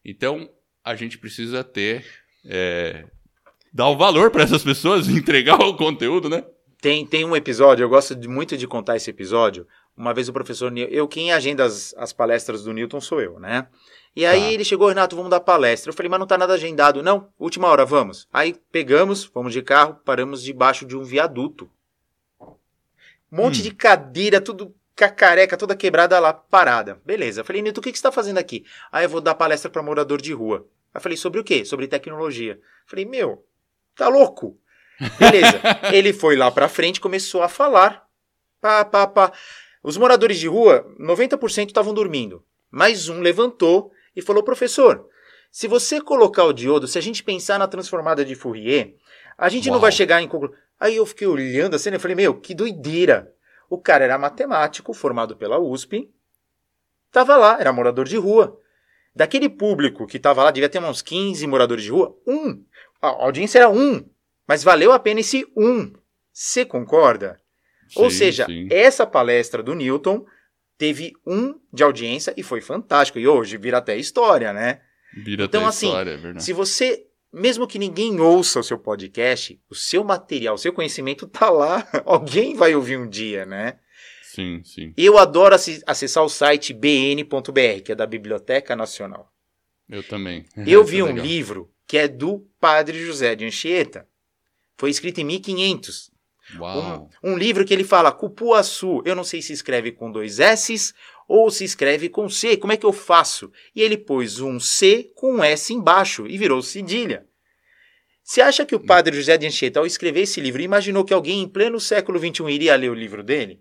[SPEAKER 1] Então, a gente precisa ter. É, dar o valor para essas pessoas, entregar o conteúdo, né?
[SPEAKER 2] Tem, tem um episódio, eu gosto de, muito de contar esse episódio. Uma vez o professor. Eu, quem agenda as, as palestras do Newton sou eu, né? E aí tá. ele chegou, Renato, vamos dar palestra. Eu falei, mas não tá nada agendado. Não, última hora, vamos. Aí pegamos, fomos de carro, paramos debaixo de um viaduto. Um monte hum. de cadeira, tudo cacareca, toda quebrada lá, parada. Beleza. Eu falei, Nilton, o que, que você está fazendo aqui? Aí eu vou dar palestra para morador de rua. Eu falei, sobre o quê? Sobre tecnologia. Eu falei, meu, tá louco? Beleza. Ele foi lá pra frente começou a falar. Pá, pá, pá. Os moradores de rua, 90% estavam dormindo. Mais um levantou e falou, professor, se você colocar o diodo, se a gente pensar na transformada de Fourier, a gente Uau. não vai chegar em conclusão. Aí eu fiquei olhando a cena e falei, meu, que doideira. O cara era matemático, formado pela USP, estava lá, era morador de rua. Daquele público que estava lá, devia ter uns 15 moradores de rua, um. A audiência era um. Mas valeu a pena esse um. Você concorda? Sim, Ou seja, sim. essa palestra do Newton teve um de audiência e foi fantástico. E hoje vira até história, né?
[SPEAKER 1] Vira então, até assim, história, é verdade.
[SPEAKER 2] se você mesmo que ninguém ouça o seu podcast, o seu material, o seu conhecimento tá lá. Alguém vai ouvir um dia, né?
[SPEAKER 1] Sim, sim.
[SPEAKER 2] Eu adoro acessar o site bn.br, que é da Biblioteca Nacional.
[SPEAKER 1] Eu também.
[SPEAKER 2] Eu vi é um livro que é do Padre José de Anchieta. Foi escrito em 1500.
[SPEAKER 1] Uau.
[SPEAKER 2] Um, um livro que ele fala Cupuaçu. Eu não sei se escreve com dois S's ou se escreve com C. Como é que eu faço? E ele pôs um C com um S embaixo e virou cedilha. Você acha que o padre José de Anchieta, ao escrever esse livro, imaginou que alguém em pleno século XXI iria ler o livro dele?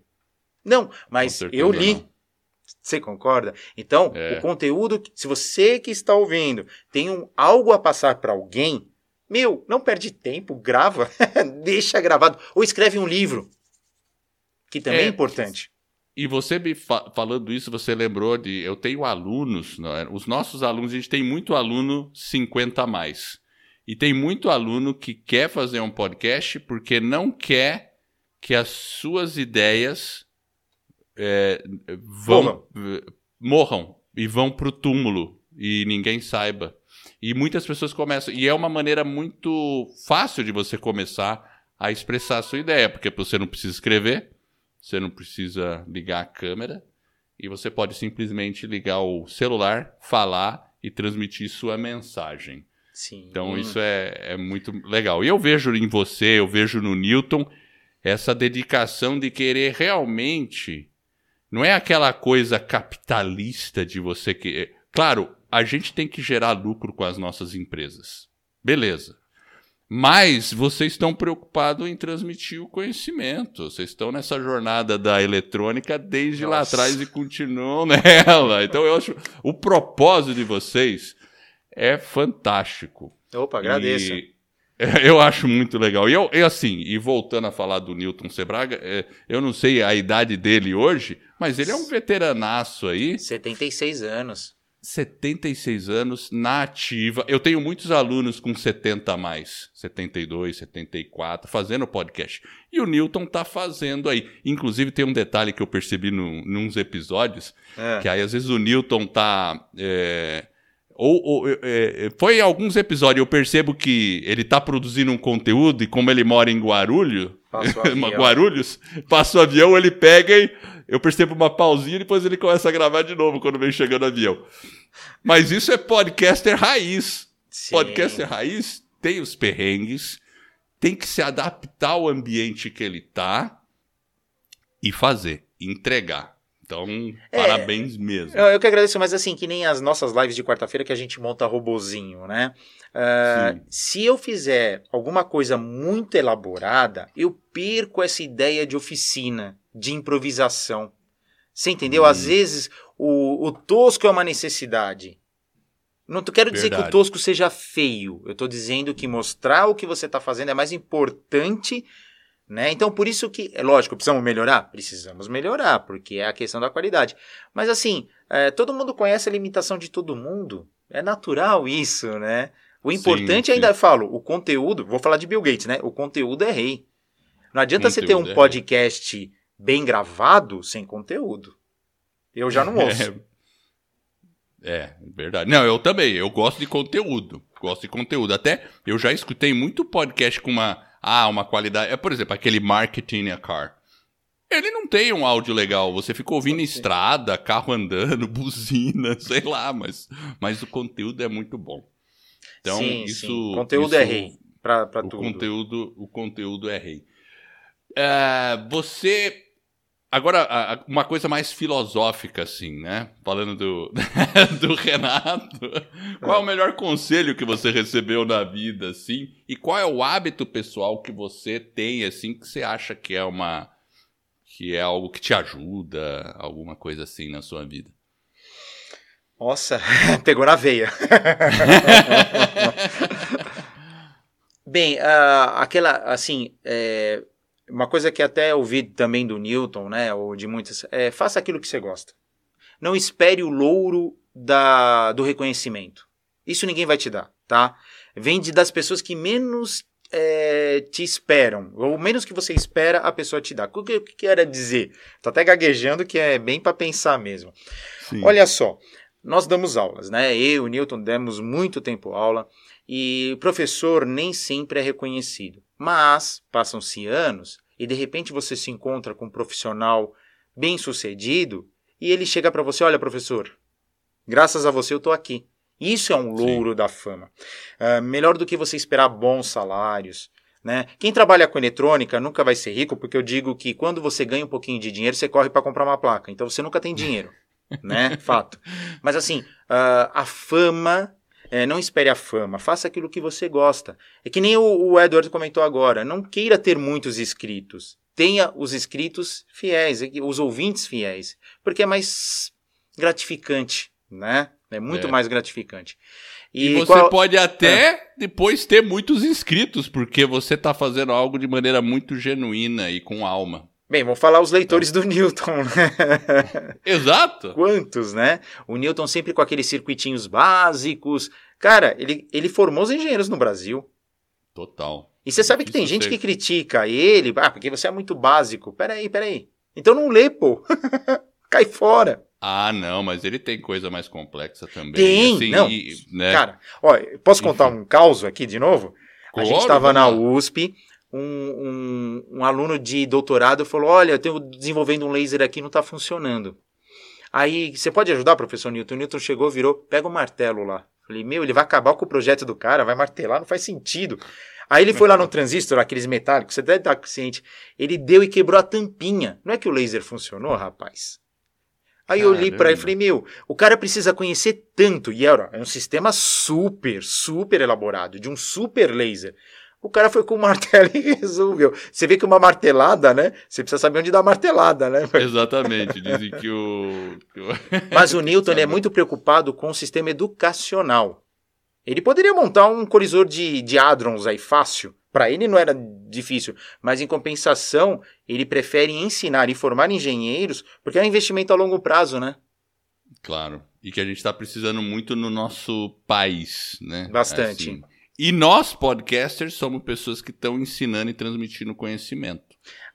[SPEAKER 2] Não, mas eu li. Não. Você concorda? Então, é. o conteúdo, se você que está ouvindo tem um, algo a passar para alguém, meu, não perde tempo, grava, deixa gravado. Ou escreve um livro, que também é, é importante.
[SPEAKER 1] E você me fa falando isso, você lembrou de. Eu tenho alunos, é? os nossos alunos, a gente tem muito aluno 50 a mais. E tem muito aluno que quer fazer um podcast porque não quer que as suas ideias é, vão morram. morram e vão para o túmulo e ninguém saiba. E muitas pessoas começam. E é uma maneira muito fácil de você começar a expressar a sua ideia, porque você não precisa escrever, você não precisa ligar a câmera e você pode simplesmente ligar o celular, falar e transmitir sua mensagem.
[SPEAKER 2] Sim.
[SPEAKER 1] Então isso é, é muito legal. E eu vejo em você, eu vejo no Newton essa dedicação de querer realmente. Não é aquela coisa capitalista de você que. Claro, a gente tem que gerar lucro com as nossas empresas. Beleza. Mas vocês estão preocupados em transmitir o conhecimento. Vocês estão nessa jornada da eletrônica desde Nossa. lá atrás e continuam nela. Então eu acho o propósito de vocês é fantástico.
[SPEAKER 2] Opa, agradeço.
[SPEAKER 1] E eu acho muito legal. E eu, eu, assim, e voltando a falar do Newton Sebraga, é, eu não sei a idade dele hoje, mas ele é um veteranaço aí.
[SPEAKER 2] 76 anos.
[SPEAKER 1] 76 anos na ativa. Eu tenho muitos alunos com 70 a mais, 72, 74, fazendo podcast. E o Newton tá fazendo aí. Inclusive, tem um detalhe que eu percebi no, nos episódios, é. que aí às vezes o Newton tá. É, ou, ou é, é foi em alguns episódios eu percebo que ele tá produzindo um conteúdo e como ele mora em Guarulhos, Guarulhos, passa o avião, ele pega e eu percebo uma pausinha e depois ele começa a gravar de novo quando vem chegando o avião. Mas isso é podcaster raiz. Sim. Podcaster raiz tem os perrengues, tem que se adaptar ao ambiente que ele tá e fazer, entregar. Então, é, parabéns mesmo.
[SPEAKER 2] Eu, eu que agradeço, mas assim, que nem as nossas lives de quarta-feira que a gente monta robozinho, né? Uh, se eu fizer alguma coisa muito elaborada, eu perco essa ideia de oficina de improvisação. Você entendeu? Hum. Às vezes o, o tosco é uma necessidade. Não quero dizer Verdade. que o tosco seja feio. Eu estou dizendo que mostrar o que você está fazendo é mais importante, né? Então, por isso que, é lógico, precisamos melhorar? Precisamos melhorar, porque é a questão da qualidade. Mas assim, é, todo mundo conhece a limitação de todo mundo. É natural isso, né? O importante sim, ainda, sim. falo, o conteúdo, vou falar de Bill Gates, né? O conteúdo é rei. Não adianta conteúdo você ter um é podcast rei. bem gravado sem conteúdo. Eu já não ouço.
[SPEAKER 1] É, é, verdade. Não, eu também. Eu gosto de conteúdo. Gosto de conteúdo. Até eu já escutei muito podcast com uma. Ah, uma qualidade. É, por exemplo, aquele Marketing a Car. Ele não tem um áudio legal. Você fica ouvindo estrada, carro andando, buzina, sei lá, mas, mas o conteúdo é muito bom. Então, sim, isso. Sim.
[SPEAKER 2] O conteúdo
[SPEAKER 1] é
[SPEAKER 2] isso, é rei.
[SPEAKER 1] O
[SPEAKER 2] tudo.
[SPEAKER 1] Conteúdo, o conteúdo é rei. Uh, você. Agora, uma coisa mais filosófica, assim, né? Falando do, do Renato. Qual é o melhor conselho que você recebeu na vida, assim? E qual é o hábito pessoal que você tem, assim, que você acha que é uma. que é algo que te ajuda, alguma coisa assim na sua vida?
[SPEAKER 2] Nossa, pegou na veia. Bem, uh, aquela, assim, é, uma coisa que até ouvi também do Newton, né, ou de muitas, é faça aquilo que você gosta. Não espere o louro da, do reconhecimento. Isso ninguém vai te dar, tá? Vende das pessoas que menos é, te esperam, ou menos que você espera, a pessoa te dá. O que eu quero dizer? Tô até gaguejando que é bem para pensar mesmo. Sim. Olha só, nós damos aulas, né? Eu, o Newton, demos muito tempo aula e o professor nem sempre é reconhecido. Mas passam-se anos e de repente você se encontra com um profissional bem sucedido e ele chega para você: Olha, professor, graças a você eu estou aqui. Isso é um louro Sim. da fama. Uh, melhor do que você esperar bons salários. Né? Quem trabalha com eletrônica nunca vai ser rico, porque eu digo que quando você ganha um pouquinho de dinheiro, você corre para comprar uma placa. Então você nunca tem dinheiro né? Fato. Mas assim, uh, a fama. É, não espere a fama, faça aquilo que você gosta. É que nem o, o Edward comentou agora, não queira ter muitos inscritos. Tenha os inscritos fiéis, os ouvintes fiéis, porque é mais gratificante, né? É muito é. mais gratificante.
[SPEAKER 1] E, e você qual... pode até é. depois ter muitos inscritos, porque você está fazendo algo de maneira muito genuína e com alma.
[SPEAKER 2] Bem, vamos falar os leitores do Newton, né?
[SPEAKER 1] Exato.
[SPEAKER 2] Quantos, né? O Newton sempre com aqueles circuitinhos básicos. Cara, ele, ele formou os engenheiros no Brasil.
[SPEAKER 1] Total.
[SPEAKER 2] E você sabe que tem gente que critica ele, ah, porque você é muito básico. Peraí, peraí. Então não lê, pô. Cai fora.
[SPEAKER 1] Ah, não, mas ele tem coisa mais complexa também.
[SPEAKER 2] Tem, assim, não. E, né? Cara, ó, posso contar um caos aqui de novo? A gente estava na USP, um, um, um, aluno de doutorado falou: Olha, eu estou desenvolvendo um laser aqui, não está funcionando. Aí, você pode ajudar, professor Newton? O Newton chegou, virou, pega o um martelo lá. Falei, meu, ele vai acabar com o projeto do cara, vai martelar, não faz sentido. Aí ele foi lá no transistor, aqueles metálicos, você deve estar consciente. Ele deu e quebrou a tampinha. Não é que o laser funcionou, rapaz? Aí eu olhei para ele e falei, meu, o cara precisa conhecer tanto. E era, é um sistema super, super elaborado, de um super laser. O cara foi com o martelo e resolveu. Você vê que uma martelada, né? Você precisa saber onde dá a martelada, né?
[SPEAKER 1] Exatamente. Dizem que o.
[SPEAKER 2] Mas o Newton é muito preocupado com o sistema educacional. Ele poderia montar um colisor de, de hadrons aí fácil. Para ele não era difícil. Mas em compensação, ele prefere ensinar e formar engenheiros, porque é um investimento a longo prazo, né?
[SPEAKER 1] Claro. E que a gente está precisando muito no nosso país, né?
[SPEAKER 2] Bastante.
[SPEAKER 1] Assim, e nós, podcasters, somos pessoas que estão ensinando e transmitindo conhecimento.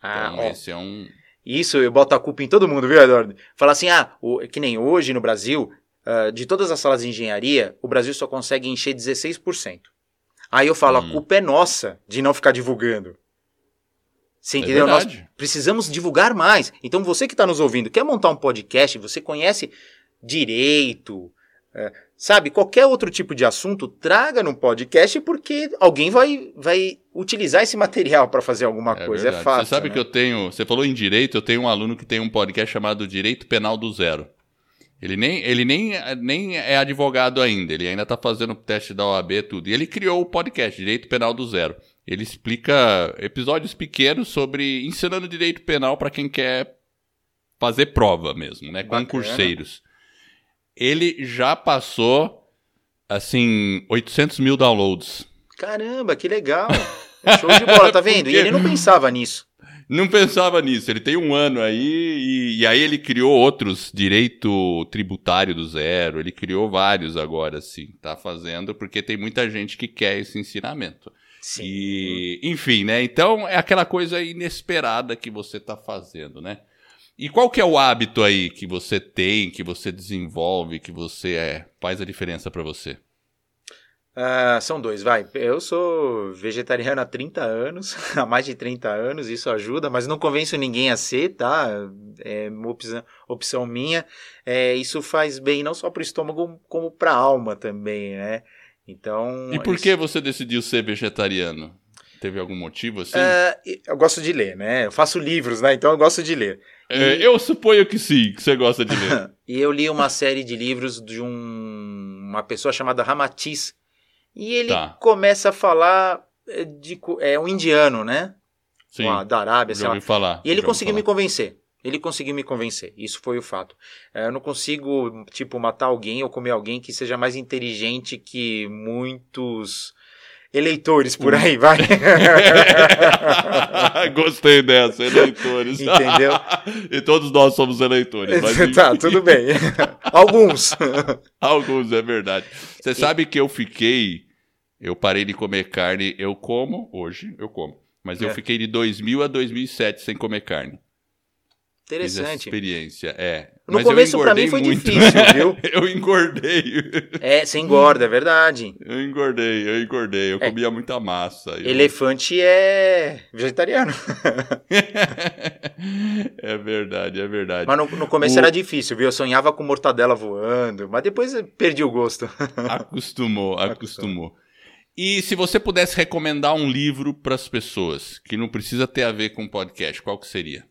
[SPEAKER 1] Ah, então, ó, esse é um.
[SPEAKER 2] Isso, eu boto a culpa em todo mundo, viu, Eduardo? Fala assim, ah, o, que nem hoje no Brasil, uh, de todas as salas de engenharia, o Brasil só consegue encher 16%. Aí eu falo, hum. a culpa é nossa de não ficar divulgando. Você é entendeu? É Nós precisamos divulgar mais. Então, você que está nos ouvindo, quer montar um podcast, você conhece direito, é, sabe, qualquer outro tipo de assunto, traga no podcast porque alguém vai, vai utilizar esse material para fazer alguma é coisa. É verdade. É fácil.
[SPEAKER 1] Você sabe
[SPEAKER 2] né?
[SPEAKER 1] que eu tenho. Você falou em direito, eu tenho um aluno que tem um podcast chamado Direito Penal do Zero. Ele nem, ele nem, nem é advogado ainda, ele ainda está fazendo o teste da OAB tudo. E ele criou o podcast Direito Penal do Zero. Ele explica episódios pequenos sobre ensinando direito penal para quem quer fazer prova mesmo, né? Bacana. Concurseiros ele já passou assim, 800 mil downloads.
[SPEAKER 2] Caramba, que legal. Show de bola, tá vendo? Porque... E ele não pensava nisso.
[SPEAKER 1] Não pensava nisso. Ele tem um ano aí e, e, aí ele criou outros direito tributário do zero. Ele criou vários agora, assim. Tá fazendo porque tem muita gente que quer esse ensinamento. Sim. E, enfim, né? Então é aquela coisa inesperada que você tá fazendo, né? E qual que é o hábito aí que você tem, que você desenvolve, que você é, faz a diferença para você?
[SPEAKER 2] Uh, são dois, vai. Eu sou vegetariano há 30 anos, há mais de 30 anos, isso ajuda, mas não convenço ninguém a ser, tá? É uma opção, opção minha. É, isso faz bem não só para o estômago, como para a alma também, né? Então.
[SPEAKER 1] E por isso... que você decidiu ser vegetariano? Teve algum motivo assim?
[SPEAKER 2] Uh, eu gosto de ler, né? Eu faço livros, né? Então eu gosto de ler.
[SPEAKER 1] É, e... Eu suponho que sim, que você gosta de ler.
[SPEAKER 2] e eu li uma série de livros de um... uma pessoa chamada Ramatiz e ele tá. começa a falar eh, de é um indiano, né?
[SPEAKER 1] Sim.
[SPEAKER 2] da Arábia,
[SPEAKER 1] sei lá. Falar,
[SPEAKER 2] e ele conseguiu me convencer. Ele conseguiu me convencer. Isso foi o fato. Eh, eu não consigo, tipo, matar alguém ou comer alguém que seja mais inteligente que muitos eleitores por aí, vai.
[SPEAKER 1] Gostei dessa, eleitores.
[SPEAKER 2] Entendeu?
[SPEAKER 1] e todos nós somos eleitores.
[SPEAKER 2] Mas... tá, tudo bem. Alguns.
[SPEAKER 1] Alguns, é verdade. Você e... sabe que eu fiquei. Eu parei de comer carne, eu como, hoje eu como. Mas eu é. fiquei de 2000 a 2007 sem comer carne.
[SPEAKER 2] Interessante.
[SPEAKER 1] experiência, é.
[SPEAKER 2] No Mas começo para mim foi muito. difícil, viu?
[SPEAKER 1] eu engordei.
[SPEAKER 2] É, você engorda, é verdade.
[SPEAKER 1] Eu engordei, eu engordei. Eu é. comia muita massa. Eu...
[SPEAKER 2] Elefante é vegetariano.
[SPEAKER 1] é verdade, é verdade.
[SPEAKER 2] Mas no, no começo o... era difícil, viu? Eu sonhava com mortadela voando, mas depois perdi o gosto.
[SPEAKER 1] acostumou, acostumou. E se você pudesse recomendar um livro para as pessoas, que não precisa ter a ver com podcast, qual que seria?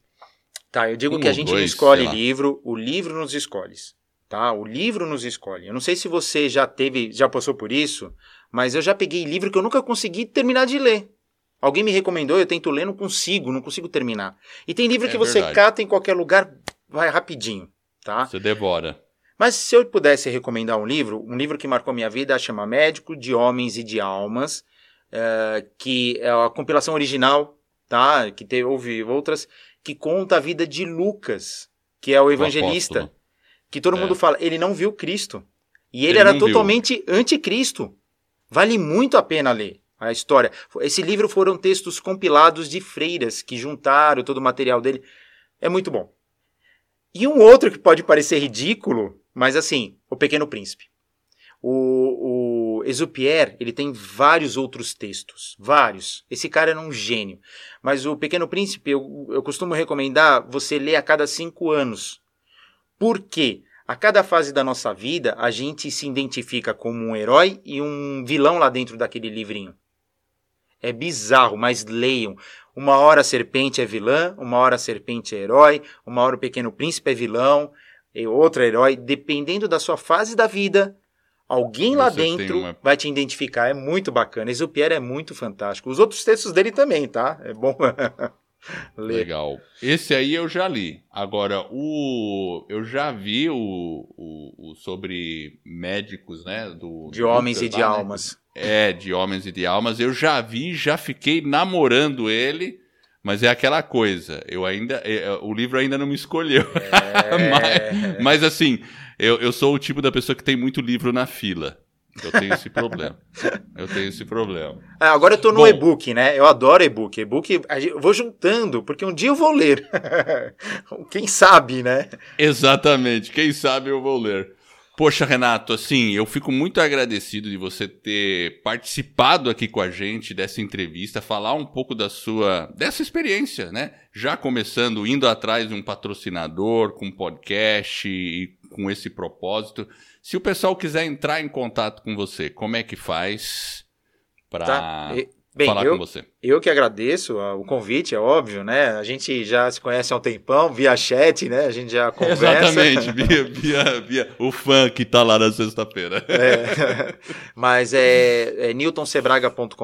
[SPEAKER 2] Tá, eu digo um que a gente dois, não escolhe livro, o livro nos escolhe. Tá? O livro nos escolhe. Eu não sei se você já teve, já passou por isso, mas eu já peguei livro que eu nunca consegui terminar de ler. Alguém me recomendou, eu tento ler, não consigo, não consigo terminar. E tem livro é que você verdade. cata em qualquer lugar, vai rapidinho, tá?
[SPEAKER 1] Você devora.
[SPEAKER 2] Mas se eu pudesse recomendar um livro, um livro que marcou minha vida chama Médico de Homens e de Almas, uh, que é a compilação original, tá? Que teve, houve outras, que conta a vida de Lucas, que é o evangelista, o que todo é. mundo fala, ele não viu Cristo. E ele, ele era totalmente viu. anticristo. Vale muito a pena ler a história. Esse livro foram textos compilados de freiras que juntaram todo o material dele. É muito bom. E um outro que pode parecer ridículo, mas assim, O Pequeno Príncipe. O, o Exupier, ele tem vários outros textos, vários. Esse cara era um gênio. Mas o Pequeno Príncipe, eu, eu costumo recomendar você ler a cada cinco anos. Por quê? A cada fase da nossa vida, a gente se identifica como um herói e um vilão lá dentro daquele livrinho. É bizarro, mas leiam. Uma hora a serpente é vilã, uma hora a serpente é herói, uma hora o pequeno príncipe é vilão, e outro herói. Dependendo da sua fase da vida, Alguém lá dentro uma... vai te identificar. É muito bacana. Exupier é muito fantástico. Os outros textos dele também, tá? É bom
[SPEAKER 1] ler. Legal. Esse aí eu já li. Agora, o eu já vi o, o, o sobre médicos, né? Do,
[SPEAKER 2] de homens e de né? almas.
[SPEAKER 1] Né? É, de homens e de almas. Eu já vi, já fiquei namorando ele. Mas é aquela coisa, eu ainda. É, é, o livro ainda não me escolheu. É... mas, mas, assim, eu, eu sou o tipo da pessoa que tem muito livro na fila. Eu tenho esse problema. Eu tenho esse problema.
[SPEAKER 2] É, agora eu tô no e-book, né? Eu adoro e-book. E-book eu vou juntando, porque um dia eu vou ler. Quem sabe, né?
[SPEAKER 1] Exatamente. Quem sabe eu vou ler. Poxa, Renato, assim, eu fico muito agradecido de você ter participado aqui com a gente dessa entrevista, falar um pouco da sua dessa experiência, né? Já começando indo atrás de um patrocinador com podcast e com esse propósito. Se o pessoal quiser entrar em contato com você, como é que faz para tá. Falar
[SPEAKER 2] eu,
[SPEAKER 1] com você.
[SPEAKER 2] Eu que agradeço o convite, é óbvio, né? A gente já se conhece há um tempão, via chat, né? A gente já conversa.
[SPEAKER 1] Exatamente, via, via, via o fã que tá lá na sexta-feira.
[SPEAKER 2] É, mas é, é newtonsebraga.com.br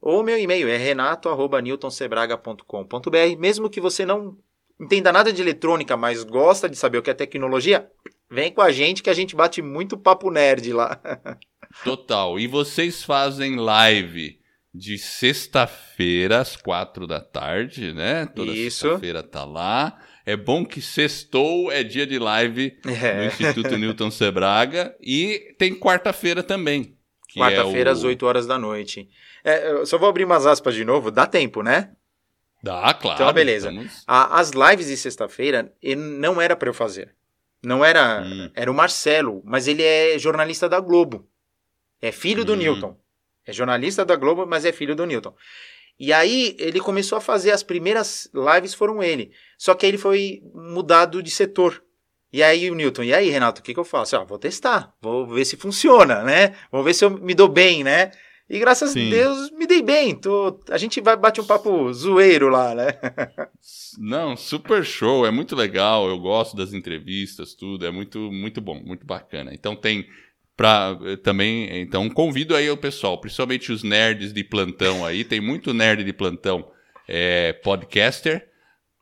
[SPEAKER 2] ou meu e-mail é renato.newtonsebraga.com.br. Mesmo que você não entenda nada de eletrônica, mas gosta de saber o que é tecnologia, Vem com a gente que a gente bate muito papo nerd lá.
[SPEAKER 1] Total. E vocês fazem live de sexta-feira às quatro da tarde, né? Toda sexta-feira tá lá. É bom que sextou é dia de live é. no Instituto Newton Sebraga. E tem quarta-feira também.
[SPEAKER 2] Quarta-feira é o... às 8 horas da noite. É, só vou abrir umas aspas de novo. Dá tempo, né?
[SPEAKER 1] Dá, claro.
[SPEAKER 2] Então, beleza. Estamos... A, as lives de sexta-feira não era para eu fazer. Não era. Hum. Era o Marcelo, mas ele é jornalista da Globo. É filho do hum. Newton. É jornalista da Globo, mas é filho do Newton. E aí ele começou a fazer as primeiras lives foram ele. Só que aí ele foi mudado de setor. E aí o Newton, e aí Renato, o que, que eu faço? Ah, vou testar, vou ver se funciona, né? Vou ver se eu me dou bem, né? E graças Sim. a Deus me dei bem. Tô, a gente vai bate um papo zoeiro lá, né?
[SPEAKER 1] Não, super show, é muito legal. Eu gosto das entrevistas, tudo, é muito muito bom, muito bacana. Então tem para eh, também, então convido aí o pessoal, principalmente os nerds de plantão aí, tem muito nerd de plantão, é, podcaster,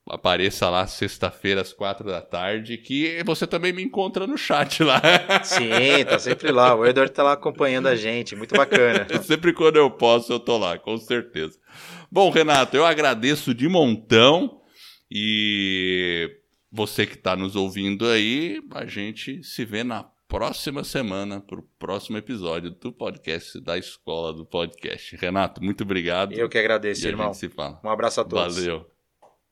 [SPEAKER 1] apareça lá sexta-feira às quatro da tarde, que você também me encontra no chat lá.
[SPEAKER 2] Sim, tá sempre lá. O Edward tá lá acompanhando a gente, muito bacana.
[SPEAKER 1] sempre quando eu posso, eu tô lá, com certeza. Bom, Renato, eu agradeço de montão e você que está nos ouvindo aí, a gente se vê na próxima semana para o próximo episódio do podcast da Escola do Podcast. Renato, muito obrigado.
[SPEAKER 2] Eu que agradeço, irmão. Um abraço a todos.
[SPEAKER 1] Valeu.